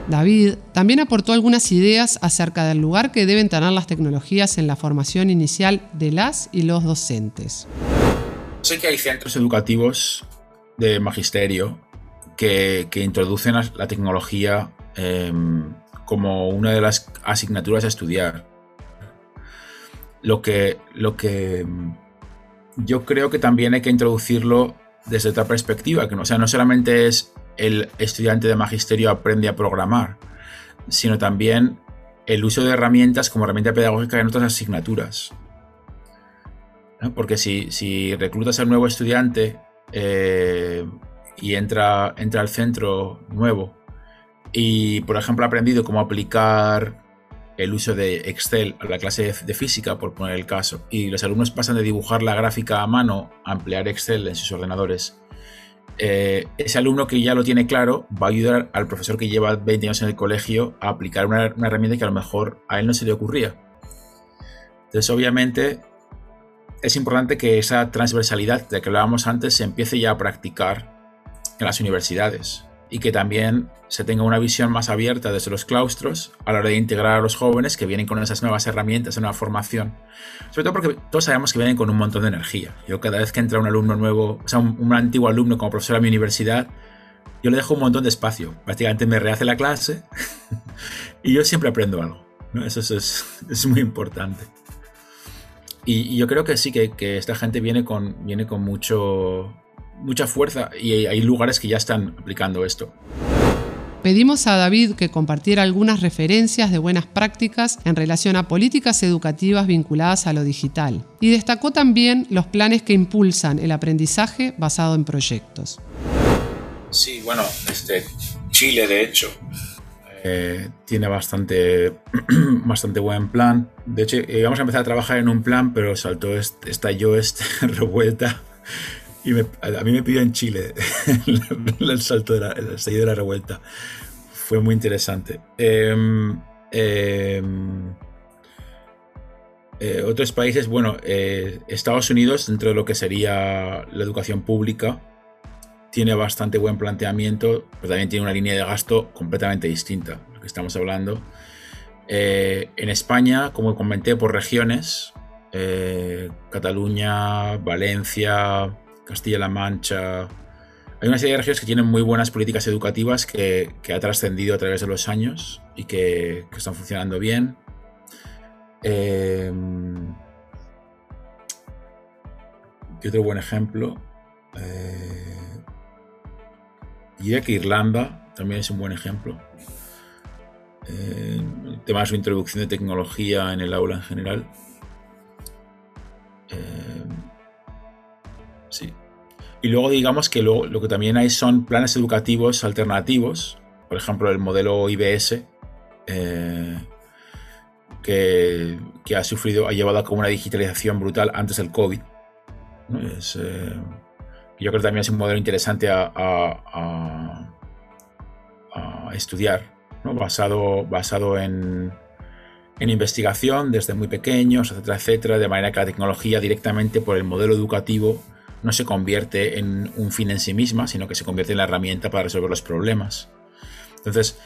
David también aportó algunas ideas acerca del lugar que deben tener las tecnologías en la formación inicial de las y los docentes. Sé que hay centros educativos de magisterio que, introducen la tecnología em, como una de las asignaturas a estudiar. lo que, lo que mm, yo creo que también hay que introducirlo desde otra perspectiva, que no, sea, no solamente es el estudiante de magisterio aprende a programar, sino también el uso de herramientas como herramienta pedagógica en otras asignaturas. Porque si, reclutas a un nuevo estudiante eh, y entra, entra al centro nuevo y, por ejemplo, ha aprendido cómo aplicar el uso de Excel a la clase de física, por poner el caso, y los alumnos pasan de dibujar la gráfica a mano a emplear Excel en sus ordenadores, eh, ese alumno que ya lo tiene claro va a ayudar al profesor que lleva 20 años en el colegio a aplicar una, herramienta que a lo mejor a él no se le ocurría. Entonces, obviamente, es importante que esa transversalidad de que hablábamos antes se empiece ya a practicar en las universidades y que también se tenga una visión más abierta desde los claustros a la hora de integrar a los jóvenes que vienen con esas nuevas herramientas, nueva formación. Sobre todo porque todos sabemos que vienen con un montón de energía. Yo cada vez que entra un alumno nuevo, o sea, un, antiguo alumno como profesor a mi universidad, yo le dejo un montón de espacio. Prácticamente me rehace la clase <laughs> y yo siempre aprendo algo. Eso es, es, muy importante. Y, yo creo que sí, que, que, esta gente viene con, viene con mucho, mucha fuerza y hay lugares que ya están aplicando esto. Pedimos a David que compartiera algunas referencias de buenas prácticas en relación a políticas educativas vinculadas a lo digital y destacó también los planes que impulsan el aprendizaje basado en proyectos. Sí, bueno, este, Chile de hecho eh, tiene bastante, <clears throat> bastante buen plan. De hecho, íbamos a empezar a trabajar en un plan, pero saltó, estalló esta <laughs> revuelta y a mí me pidió en Chile <laughs> el, salto de la revuelta. Fue muy interesante. Em, em, eh, otros países, bueno, eh, Estados Unidos, dentro de lo que sería la educación pública, tiene bastante buen planteamiento, pero también tiene una línea de gasto completamente distinta, lo que estamos hablando. Eh, en España, como comenté, por regiones, Cataluña, Valencia, Castilla-La Mancha. Hay una serie de regiones que tienen muy buenas políticas educativas que, ha trascendido a través de los años y que, están funcionando bien. Eh, y otro buen ejemplo. Eh, diría que Irlanda también es un buen ejemplo. Eh, el tema de su introducción de tecnología en el aula en general. Eh, Sí. Y luego digamos que lo, que también hay son planes educativos alternativos, por ejemplo el modelo IBS, eh, que, que, ha sufrido, ha llevado a cabo una digitalización brutal antes del COVID. Es, eh, yo creo que también es un modelo interesante a, estudiar, ¿no? basado, basado en, en investigación desde muy pequeños, etcétera, etcétera, de manera que la tecnología directamente por el modelo educativo no se convierte en un fin en sí misma, sino que se convierte en la herramienta para resolver los problemas. Entonces,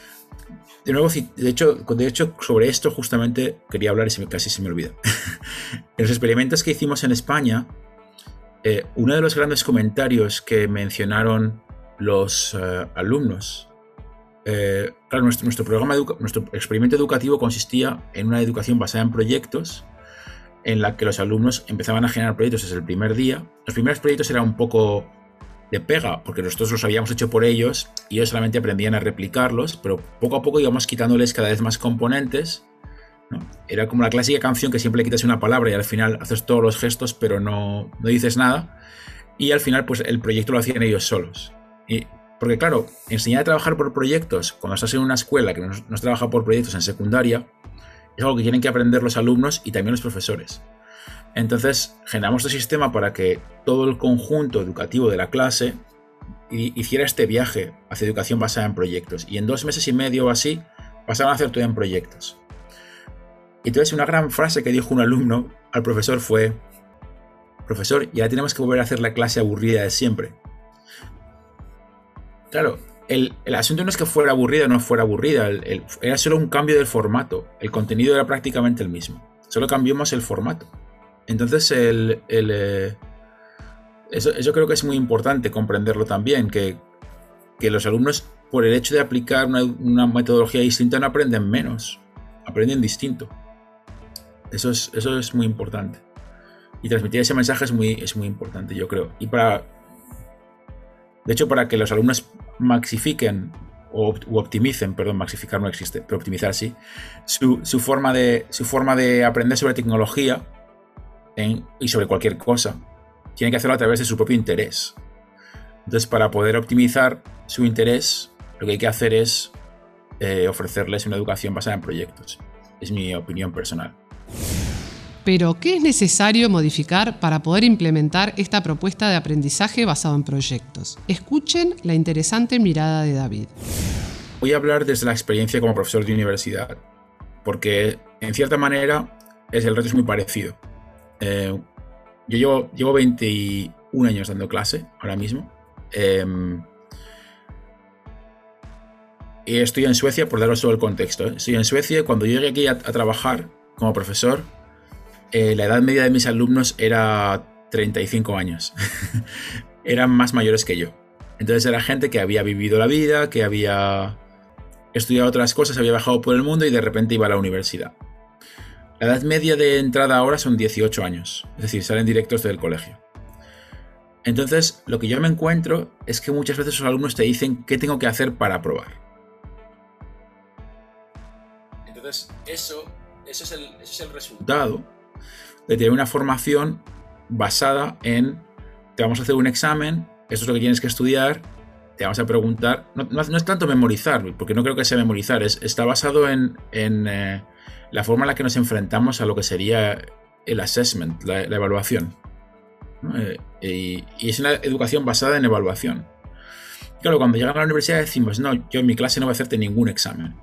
de nuevo, de hecho, de hecho sobre esto justamente quería hablar y casi se me olvida. <laughs> en los experimentos que hicimos en España, eh, uno de los grandes comentarios que mencionaron los eh, alumnos, eh, nuestro, nuestro, programa nuestro experimento educativo consistía en una educación basada en proyectos en la que los alumnos empezaban a generar proyectos desde el primer día. Los primeros proyectos eran un poco de pega, porque nosotros los habíamos hecho por ellos y ellos solamente aprendían a replicarlos, pero poco a poco íbamos quitándoles cada vez más componentes. Era como la clásica canción que siempre le quitas una palabra y al final haces todos los gestos, pero no, no dices nada. Y al final, pues el proyecto lo hacían ellos solos. Y, porque claro, enseñar a trabajar por proyectos cuando estás en una escuela que no, no trabaja por proyectos en secundaria, es algo que tienen que aprender los alumnos y también los profesores. Entonces, generamos este sistema para que todo el conjunto educativo de la clase hiciera este viaje hacia educación basada en proyectos. Y en dos meses y medio o así, pasaron a hacer todo en proyectos. Entonces, una gran frase que dijo un alumno al profesor fue: Profesor, ya tenemos que volver a hacer la clase aburrida de siempre. Claro, el, asunto no es que fuera aburrida o no fuera aburrida, era solo un cambio del formato. El contenido era prácticamente el mismo. Solo cambiamos el formato. Entonces, el, eh, eso, creo que es muy importante comprenderlo también, que, los alumnos, por el hecho de aplicar una, metodología distinta, no aprenden menos, aprenden distinto. Eso es, eso es muy importante. Y transmitir ese mensaje es muy, es muy importante, yo creo. Y para. De hecho, para que los alumnos maxifiquen o optimicen, perdón, maxificar no existe, pero optimizar sí, su, forma, de, su forma de aprender sobre tecnología y sobre cualquier cosa, tiene que hacerlo a través de su propio interés. Entonces, para poder optimizar su interés, lo que hay que hacer es eh, ofrecerles una educación basada en proyectos. Es mi opinión personal. Pero, ¿qué es necesario modificar para poder implementar esta propuesta de aprendizaje basado en proyectos? Escuchen la interesante mirada de David. Voy a hablar desde la experiencia como profesor de universidad, porque en cierta manera es, el reto es muy parecido. Eh, yo llevo, llevo 21 años dando clase ahora mismo. Em, y estoy en Suecia, por daros todo el contexto. ¿eh? Estoy en Suecia cuando llegué aquí a trabajar como profesor, eh, la edad media de mis alumnos era 35 años. <laughs> Eran más mayores que yo. Entonces era gente que había vivido la vida, que había estudiado otras cosas, había viajado por el mundo y de repente iba a la universidad. La edad media de entrada ahora son 18 años, es decir, salen directos del colegio. Entonces, lo que yo me encuentro es que muchas veces los alumnos te dicen qué tengo que hacer para aprobar. Entonces, eso, eso, es, el, resultado de tener una formación basada en, te vamos a hacer un examen, esto es lo que tienes que estudiar, te vamos a preguntar, no, es tanto memorizar, porque no creo que sea memorizar, es, está basado en, eh, la forma en la que nos enfrentamos a lo que sería el assessment, la, evaluación. Eh, y, y, es una educación basada en evaluación. Claro, cuando llegan a la universidad decimos, no, yo en mi clase no voy a hacerte ningún examen.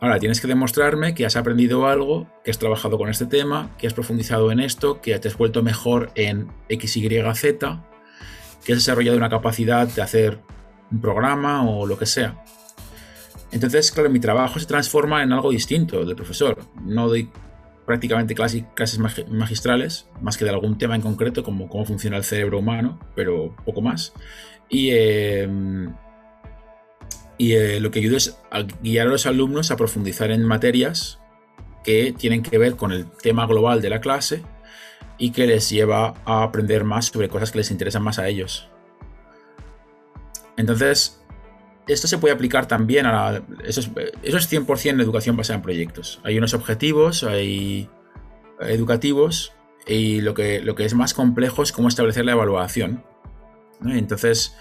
Ahora tienes que demostrarme que has aprendido algo, que has trabajado con este tema, que has profundizado en esto, que te has vuelto mejor en X, Y, Z, que has desarrollado una capacidad de hacer un programa o lo que sea. Entonces, claro, mi trabajo se transforma en algo distinto del profesor. No doy prácticamente clases, magistrales, más que de algún tema en concreto, como cómo funciona el cerebro humano, pero poco más. Y eh, y eh, lo que ayuda es a guiar a los alumnos a profundizar en materias que tienen que ver con el tema global de la clase y que les lleva a aprender más sobre cosas que les interesan más a ellos. Entonces, esto se puede aplicar también a la, eso, es, eso es 100% educación basada en proyectos. Hay unos objetivos, hay educativos y lo que, lo que es más complejo es cómo establecer la evaluación. Entonces,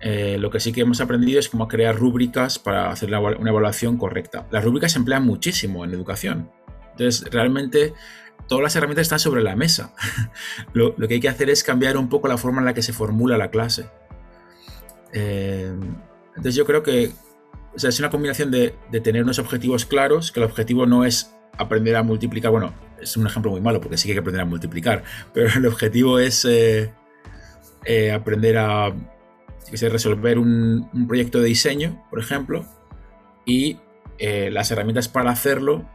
eh, lo que sí que hemos aprendido es cómo crear rúbricas para hacer una evaluación correcta. Las rúbricas se emplean muchísimo en educación. Entonces, realmente todas las herramientas están sobre la mesa. <laughs> lo, que hay que hacer es cambiar un poco la forma en la que se formula la clase. Eh, entonces, yo creo que es una combinación de, tener unos objetivos claros, que el objetivo no es aprender a multiplicar. Bueno, es un ejemplo muy malo porque sí que hay que aprender a multiplicar, <laughs> pero el objetivo es eh, aprender a que resolver un, proyecto de diseño, por ejemplo, y eh, las herramientas para hacerlo,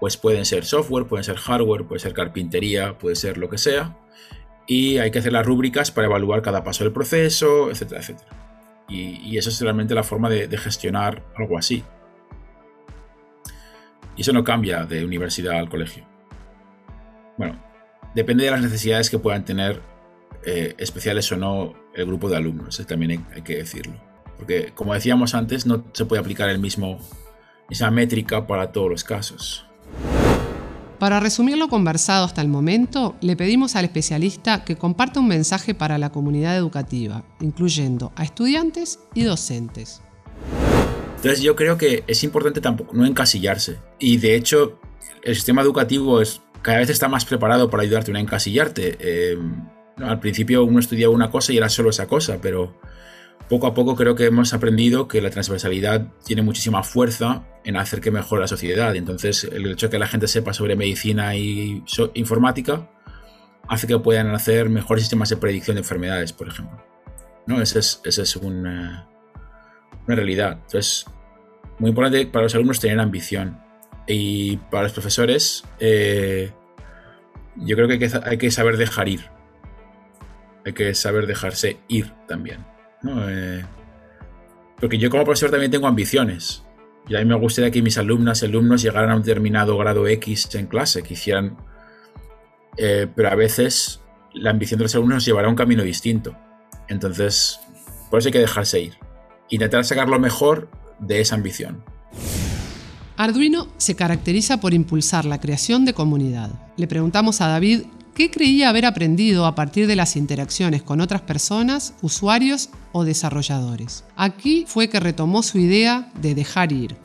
pues pueden ser software, pueden ser hardware, puede ser carpintería, puede ser lo que sea, y hay que hacer las rúbricas para evaluar cada paso del proceso, etcétera, etcétera. Y, eso es realmente la forma de gestionar algo así. Y eso no cambia de universidad al colegio. Bueno, depende de las necesidades que puedan tener eh, especiales o no el grupo de alumnos, también hay, que decirlo. Porque como decíamos antes, no se puede aplicar el mismo, esa métrica para todos los casos. Para resumir lo conversado hasta el momento, le pedimos al especialista que comparta un mensaje para la comunidad educativa, incluyendo a estudiantes y docentes. Entonces yo creo que es importante tampoco no encasillarse. Y de hecho, el sistema educativo es, cada vez está más preparado para ayudarte a no encasillarte. Eh, al principio uno estudiaba una cosa y era solo esa cosa, pero poco a poco creo que hemos aprendido que la transversalidad tiene muchísima fuerza en hacer que mejore la sociedad. Entonces, el hecho de que la gente sepa sobre medicina y informática hace que puedan hacer mejores sistemas de predicción de enfermedades, por ejemplo. ¿No? Esa es, es una, realidad. Entonces, muy importante para los alumnos tener ambición. Y para los profesores, eh, yo creo que hay que saber dejar ir hay que saber dejarse ir también. Eh, porque yo como profesor también tengo ambiciones. Y a mí me gustaría que mis alumnas y alumnos llegaran a un determinado grado X en clase, que hicieran... Eh, pero a veces la ambición de los alumnos nos llevará a un camino distinto. Entonces, por eso hay que dejarse ir. Intentar sacar lo mejor de esa ambición. Arduino se caracteriza por impulsar la creación de comunidad. Le preguntamos a David qué creía haber aprendido a partir de las interacciones con otras personas, usuarios o desarrolladores. Aquí fue que retomó su idea de dejar ir.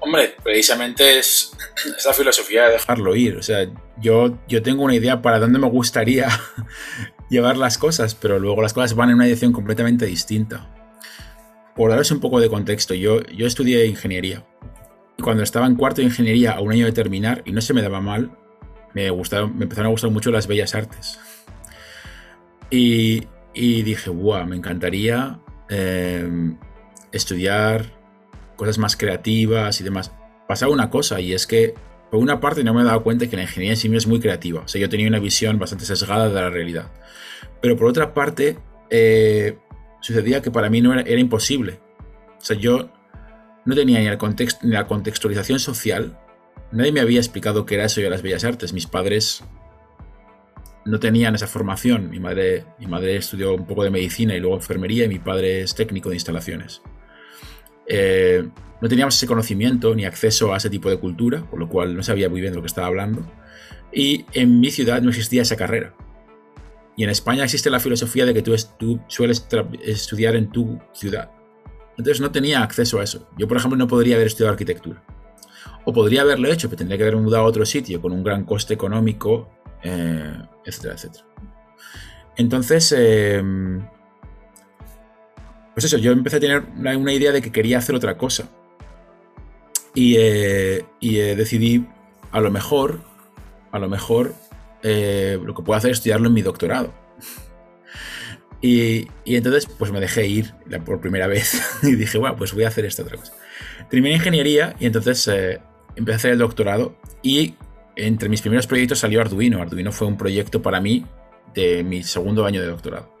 Hombre, precisamente es, <clears throat> esa filosofía de dejarlo ir. O sea, yo, yo tengo una idea para dónde me gustaría <laughs> llevar las cosas, pero luego las cosas van en una dirección completamente distinta. Por darles un poco de contexto, yo, yo estudié ingeniería. Y cuando estaba en cuarto de ingeniería a un año de terminar, y no se me daba mal, me, gustaron, empezaron a gustar mucho las bellas artes. Y, dije, wow, me encantaría eh, estudiar cosas más creativas y demás. Pasaba una cosa y es que, por una parte, no me he dado cuenta que la ingeniería en sí misma es muy creativa. O sea, yo tenía una visión bastante sesgada de la realidad. Pero por otra parte, eh, sucedía que para mí no era, era, imposible. O sea, yo no tenía ni, el contexto, ni la contextualización social. Nadie me había explicado qué era eso de las bellas artes. Mis padres no tenían esa formación. Mi madre, mi madre estudió un poco de medicina y luego enfermería y mi padre es técnico de instalaciones. Eh, no teníamos ese conocimiento ni acceso a ese tipo de cultura, por lo cual no sabía muy bien de lo que estaba hablando. Y en mi ciudad no existía esa carrera. Y en España existe la filosofía de que tú, tú sueles estudiar en tu ciudad. Entonces no tenía acceso a eso. Yo, por ejemplo, no podría haber estudiado arquitectura. O podría haberlo hecho, pero tendría que haber mudado a otro sitio con un gran coste económico, eh, etcétera, etcétera. Entonces, eh, pues eso, yo empecé a tener una, idea de que quería hacer otra cosa. Y, eh, eh, decidí, a lo mejor, a lo mejor, lo que puedo hacer es estudiarlo en mi doctorado. <laughs> Y, entonces, pues me dejé ir por primera vez <laughs> y dije, bueno, pues voy a hacer esta otra cosa. Terminé ingeniería y entonces empecé a hacer el doctorado y entre mis primeros proyectos salió Arduino. Arduino fue un proyecto para mí de mi segundo año de doctorado,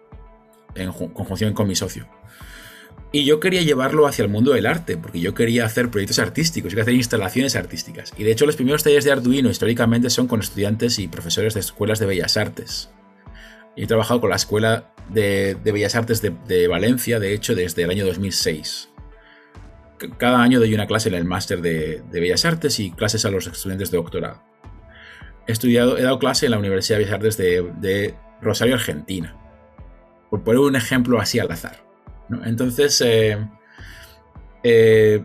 en conjunción con mi socio. Y yo quería llevarlo hacia el mundo del arte, porque yo quería hacer proyectos artísticos, yo quería hacer instalaciones artísticas. Y de hecho los primeros talleres de Arduino históricamente son con estudiantes y profesores de escuelas de bellas artes. Y he trabajado con la Escuela de, Bellas Artes de, Valencia, de hecho, desde el año 2006. Cada año doy una clase en el máster de, Bellas Artes y clases a los estudiantes de doctorado. He, estudiado, dado clase en la Universidad de Bellas Artes de Rosario, Argentina. Por poner un ejemplo así al azar. Entonces, eh, eh,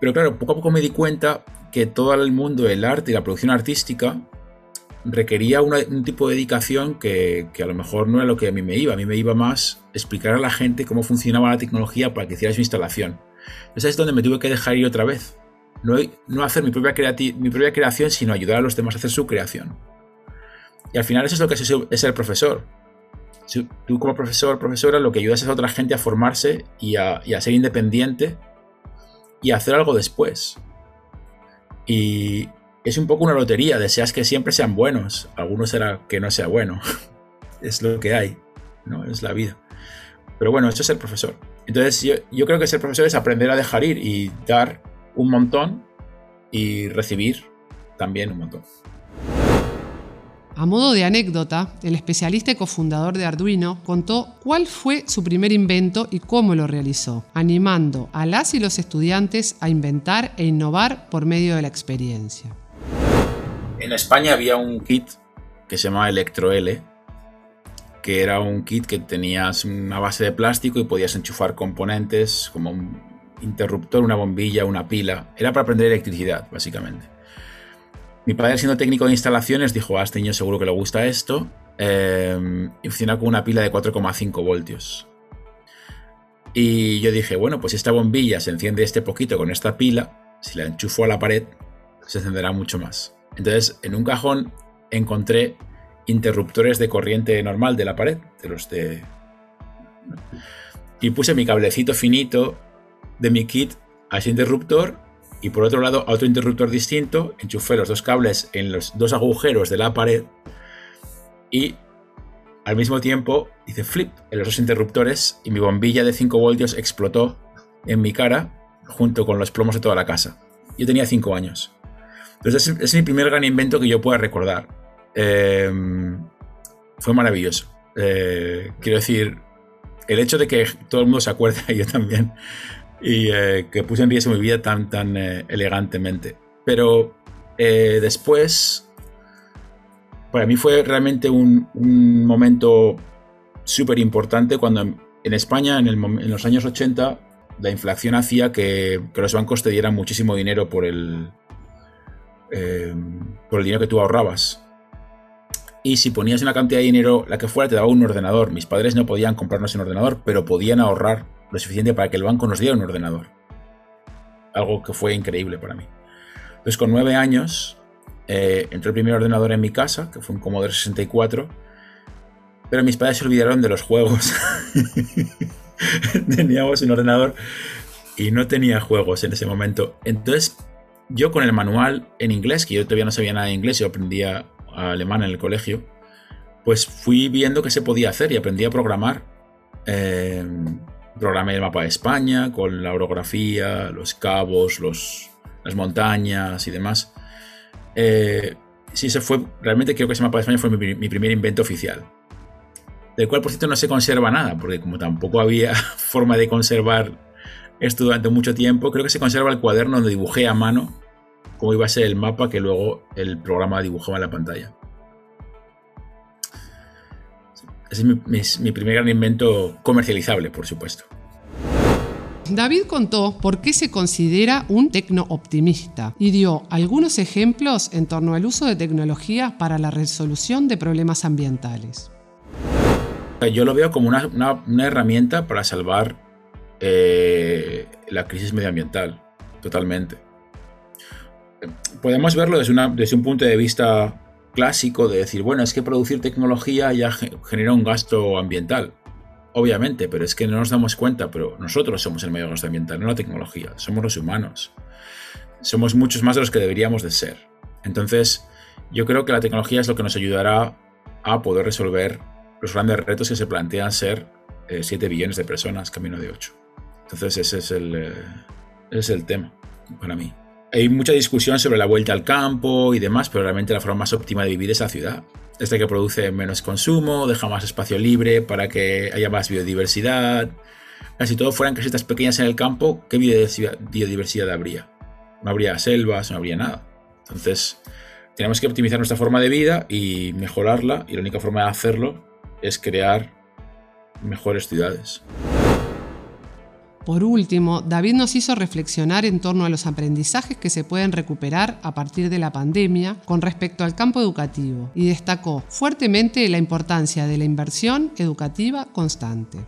pero claro, poco a poco me di cuenta que todo el mundo del arte y la producción artística requería un tipo de dedicación que, a lo mejor no era lo que a mí me iba. A mí me iba más explicar a la gente cómo funcionaba la tecnología para que hiciera su instalación. Entonces es donde me tuve que dejar ir otra vez. No, no hacer mi propia, mi propia creación, sino ayudar a los demás a hacer su creación. Y al final eso es lo que es, es el profesor tú como profesor, profesora, lo que ayudas es a otra gente a formarse y a, ser independiente y a hacer algo después. Y es un poco una lotería, deseas que siempre sean buenos, algunos será que no sea bueno, <laughs> es lo que hay, ¿no? Es la vida. Pero bueno, esto es el profesor. Entonces yo, yo creo que ser profesor es aprender a dejar ir y dar un montón y recibir también un montón. A modo de anécdota, el especialista y cofundador de Arduino contó cuál fue su primer invento y cómo lo realizó, animando a las y los estudiantes a inventar e innovar por medio de la experiencia. En España había un kit que se llamaba Electro-L, que era un kit que tenías una base de plástico y podías enchufar componentes como un interruptor, una bombilla, una pila. Era para aprender electricidad, básicamente. Mi padre, siendo técnico de instalaciones, dijo: A este niño seguro que le gusta esto. Eh, y funciona con una pila de 4,5 voltios. Y yo dije: Bueno, pues si esta bombilla se enciende este poquito con esta pila, si la enchufo a la pared, se encenderá mucho más. Entonces, en un cajón encontré interruptores de corriente normal de la pared, de los de. Y puse mi cablecito finito de mi kit a ese interruptor y por otro lado a otro interruptor distinto, enchufé los dos cables en los dos agujeros de la pared y al mismo tiempo hice flip en los dos interruptores y mi bombilla de 5 voltios explotó en mi cara junto con los plomos de toda la casa. Yo tenía cinco años. Entonces es, mi primer gran invento que yo pueda recordar. Em, fue maravilloso. Eh, quiero decir, el hecho de que todo el mundo se acuerde, yo <laughs> también, y eh, que puse en riesgo mi vida tan, tan eh, elegantemente. Pero después, para mí fue realmente un, momento súper importante cuando en, España, en, en, los años 80, la inflación hacía que, que los bancos te dieran muchísimo dinero por el, por el dinero que tú ahorrabas y si ponías una cantidad de dinero, la que fuera, te daba un ordenador. Mis padres no podían comprarnos un ordenador, pero podían ahorrar lo suficiente para que el banco nos diera un ordenador. Algo que fue increíble para mí. Entonces, con nueve años, eh, entró el primer ordenador en mi casa, que fue un Commodore 64, pero mis padres se olvidaron de los juegos. <laughs> Teníamos un ordenador y no tenía juegos en ese momento. Entonces, yo con el manual en inglés, que yo todavía no sabía nada de inglés, yo aprendía alemán en el colegio, pues fui viendo qué se podía hacer y aprendí a programar. Eh, programé el mapa de España con la orografía, los cabos, los, las montañas y demás. Eh, sí, se fue, realmente creo que ese mapa de España fue mi, primer invento oficial. Del cual, por cierto, no se conserva nada, porque como tampoco había <laughs> forma de conservar esto durante mucho tiempo, creo que se conserva el cuaderno donde dibujé a mano cómo iba a ser el mapa que luego el programa dibujaba en la pantalla. Ese es mi, primer gran invento comercializable, por supuesto. David contó por qué se considera un tecno-optimista y dio algunos ejemplos en torno al uso de tecnología para la resolución de problemas ambientales. Yo lo veo como una, herramienta para salvar eh, la crisis medioambiental, totalmente podemos verlo desde, un punto de vista clásico de decir, bueno, es que producir tecnología ya genera un gasto ambiental. Obviamente, pero es que no nos damos cuenta, pero nosotros somos el mayor gasto ambiental, no la tecnología, somos los humanos. Somos muchos más de los que deberíamos de ser. Entonces, yo creo que la tecnología es lo que nos ayudará a poder resolver los grandes retos que se plantean ser 7 eh, billones de personas, camino de 8. Entonces, ese es el, eh, ese es el tema para mí hay mucha discusión sobre la vuelta al campo y demás, pero realmente la forma más óptima de vivir es la ciudad. Este que produce menos consumo, deja más espacio libre para que haya más biodiversidad. Si todo fueran casitas pequeñas en el campo, ¿qué biodiversidad habría? No habría selvas, no habría nada. Entonces, tenemos que optimizar nuestra forma de vida y mejorarla, y la única forma de hacerlo es crear mejores ciudades. Por último, David nos hizo reflexionar en torno a los aprendizajes que se pueden recuperar a partir de la pandemia con respecto al campo educativo y destacó fuertemente la importancia de la inversión educativa constante.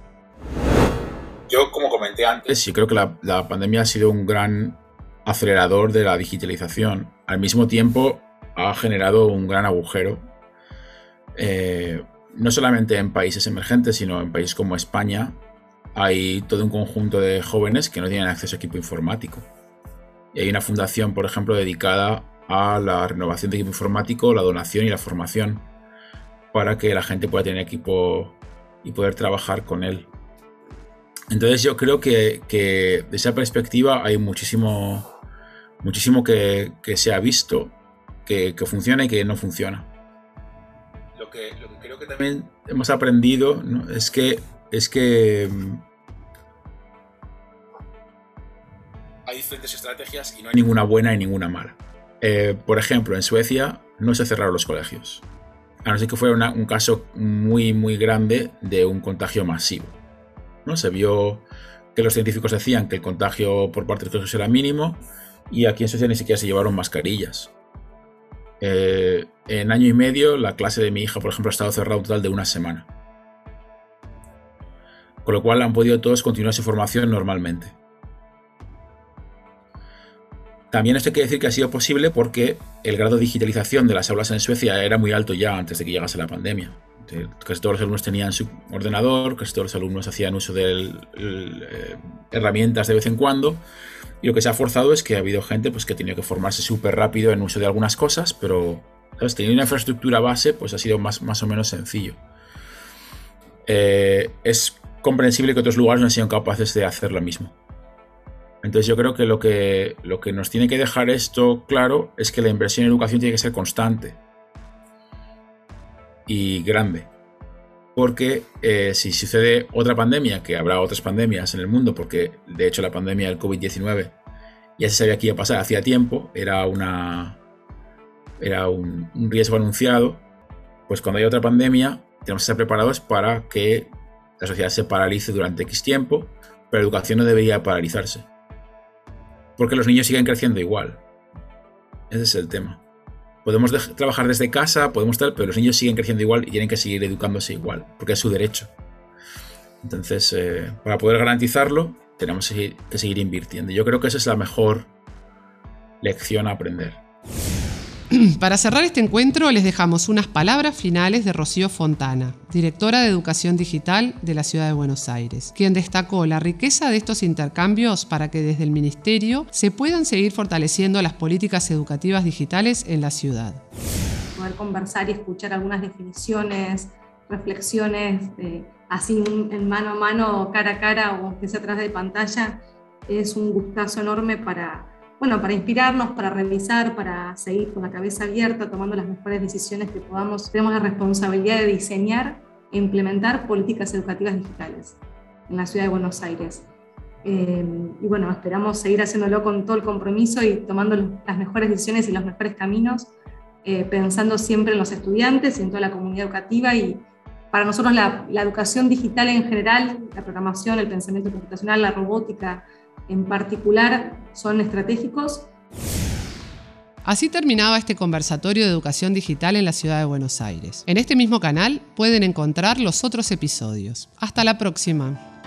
Yo, como comenté antes, sí creo que la, pandemia ha sido un gran acelerador de la digitalización. Al mismo tiempo, ha generado un gran agujero, eh, no solamente en países emergentes, sino en países como España, hay todo un conjunto de jóvenes que no tienen acceso a equipo informático. Y hay una fundación, por ejemplo, dedicada a la renovación de equipo informático, la donación y la formación para que la gente pueda tener equipo y poder trabajar con él. Entonces yo creo que, que de esa perspectiva hay muchísimo, muchísimo que, se ha visto, que, funciona y que no funciona. Lo que, creo que también hemos aprendido es que, es que hay diferentes estrategias y no hay ninguna buena y ninguna mala. Eh, por ejemplo, en Suecia no se cerraron los colegios, a no ser que fuera un caso muy, muy grande de un contagio masivo. ¿no? Se vio que los científicos decían que el contagio por parte de los colegios era mínimo y aquí en Suecia ni siquiera se llevaron mascarillas. Eh, en año y medio, la clase de mi hija, por ejemplo, ha estado cerrada un total de una semana. Con lo cual han podido todos continuar su formación normalmente. También esto que decir que ha sido posible porque el grado de digitalización de las aulas en Suecia era muy alto ya antes de que llegase la pandemia. Casi todos los alumnos tenían su ordenador, casi todos los alumnos hacían uso de eh, herramientas de vez en cuando. Y lo que se ha forzado es que ha habido gente pues, que ha tenido que formarse súper rápido en uso de algunas cosas, pero teniendo una infraestructura base, pues ha sido más, más o menos sencillo. Eh, es comprensible que otros lugares no sean capaces de hacer lo mismo. Entonces yo creo que lo, que lo que nos tiene que dejar esto claro es que la inversión en educación tiene que ser constante y grande. Porque eh, si sucede otra pandemia, que habrá otras pandemias en el mundo, porque de hecho la pandemia del COVID-19 ya se sabía que iba a pasar hacía tiempo, era, una, era un, un riesgo anunciado, pues cuando hay otra pandemia tenemos que estar preparados para que la sociedad se paralice durante X tiempo, pero la educación no debería paralizarse. Porque los niños siguen creciendo igual. Ese es el tema. Podemos trabajar desde casa, podemos tal, pero los niños siguen creciendo igual y tienen que seguir educándose igual, porque es su derecho. Entonces, eh, para poder garantizarlo, tenemos que seguir invirtiendo. Yo creo que esa es la mejor lección a aprender. <clears throat> Para cerrar este encuentro les dejamos unas palabras finales de Rocío Fontana, directora de Educación Digital de la Ciudad de Buenos Aires, quien destacó la riqueza de estos intercambios para que desde el Ministerio se puedan seguir fortaleciendo las políticas educativas digitales en la ciudad. Poder conversar y escuchar algunas definiciones, reflexiones, así en mano a mano, cara a cara o que sea atrás de pantalla, es un gustazo enorme para bueno, para inspirarnos, para revisar, para seguir con la cabeza abierta, tomando las mejores decisiones que podamos. Tenemos la responsabilidad de diseñar e implementar políticas educativas digitales en la ciudad de Buenos Aires. Eh, y bueno, esperamos seguir haciéndolo con todo el compromiso y tomando las mejores decisiones y los mejores caminos, eh, pensando siempre en los estudiantes y en toda la comunidad educativa. Y para nosotros la, la educación digital en general, la programación, el pensamiento computacional, la robótica, en particular son estratégicos. Así terminaba este conversatorio de educación digital en la ciudad de Buenos Aires. En este mismo canal pueden encontrar los otros episodios. Hasta la próxima.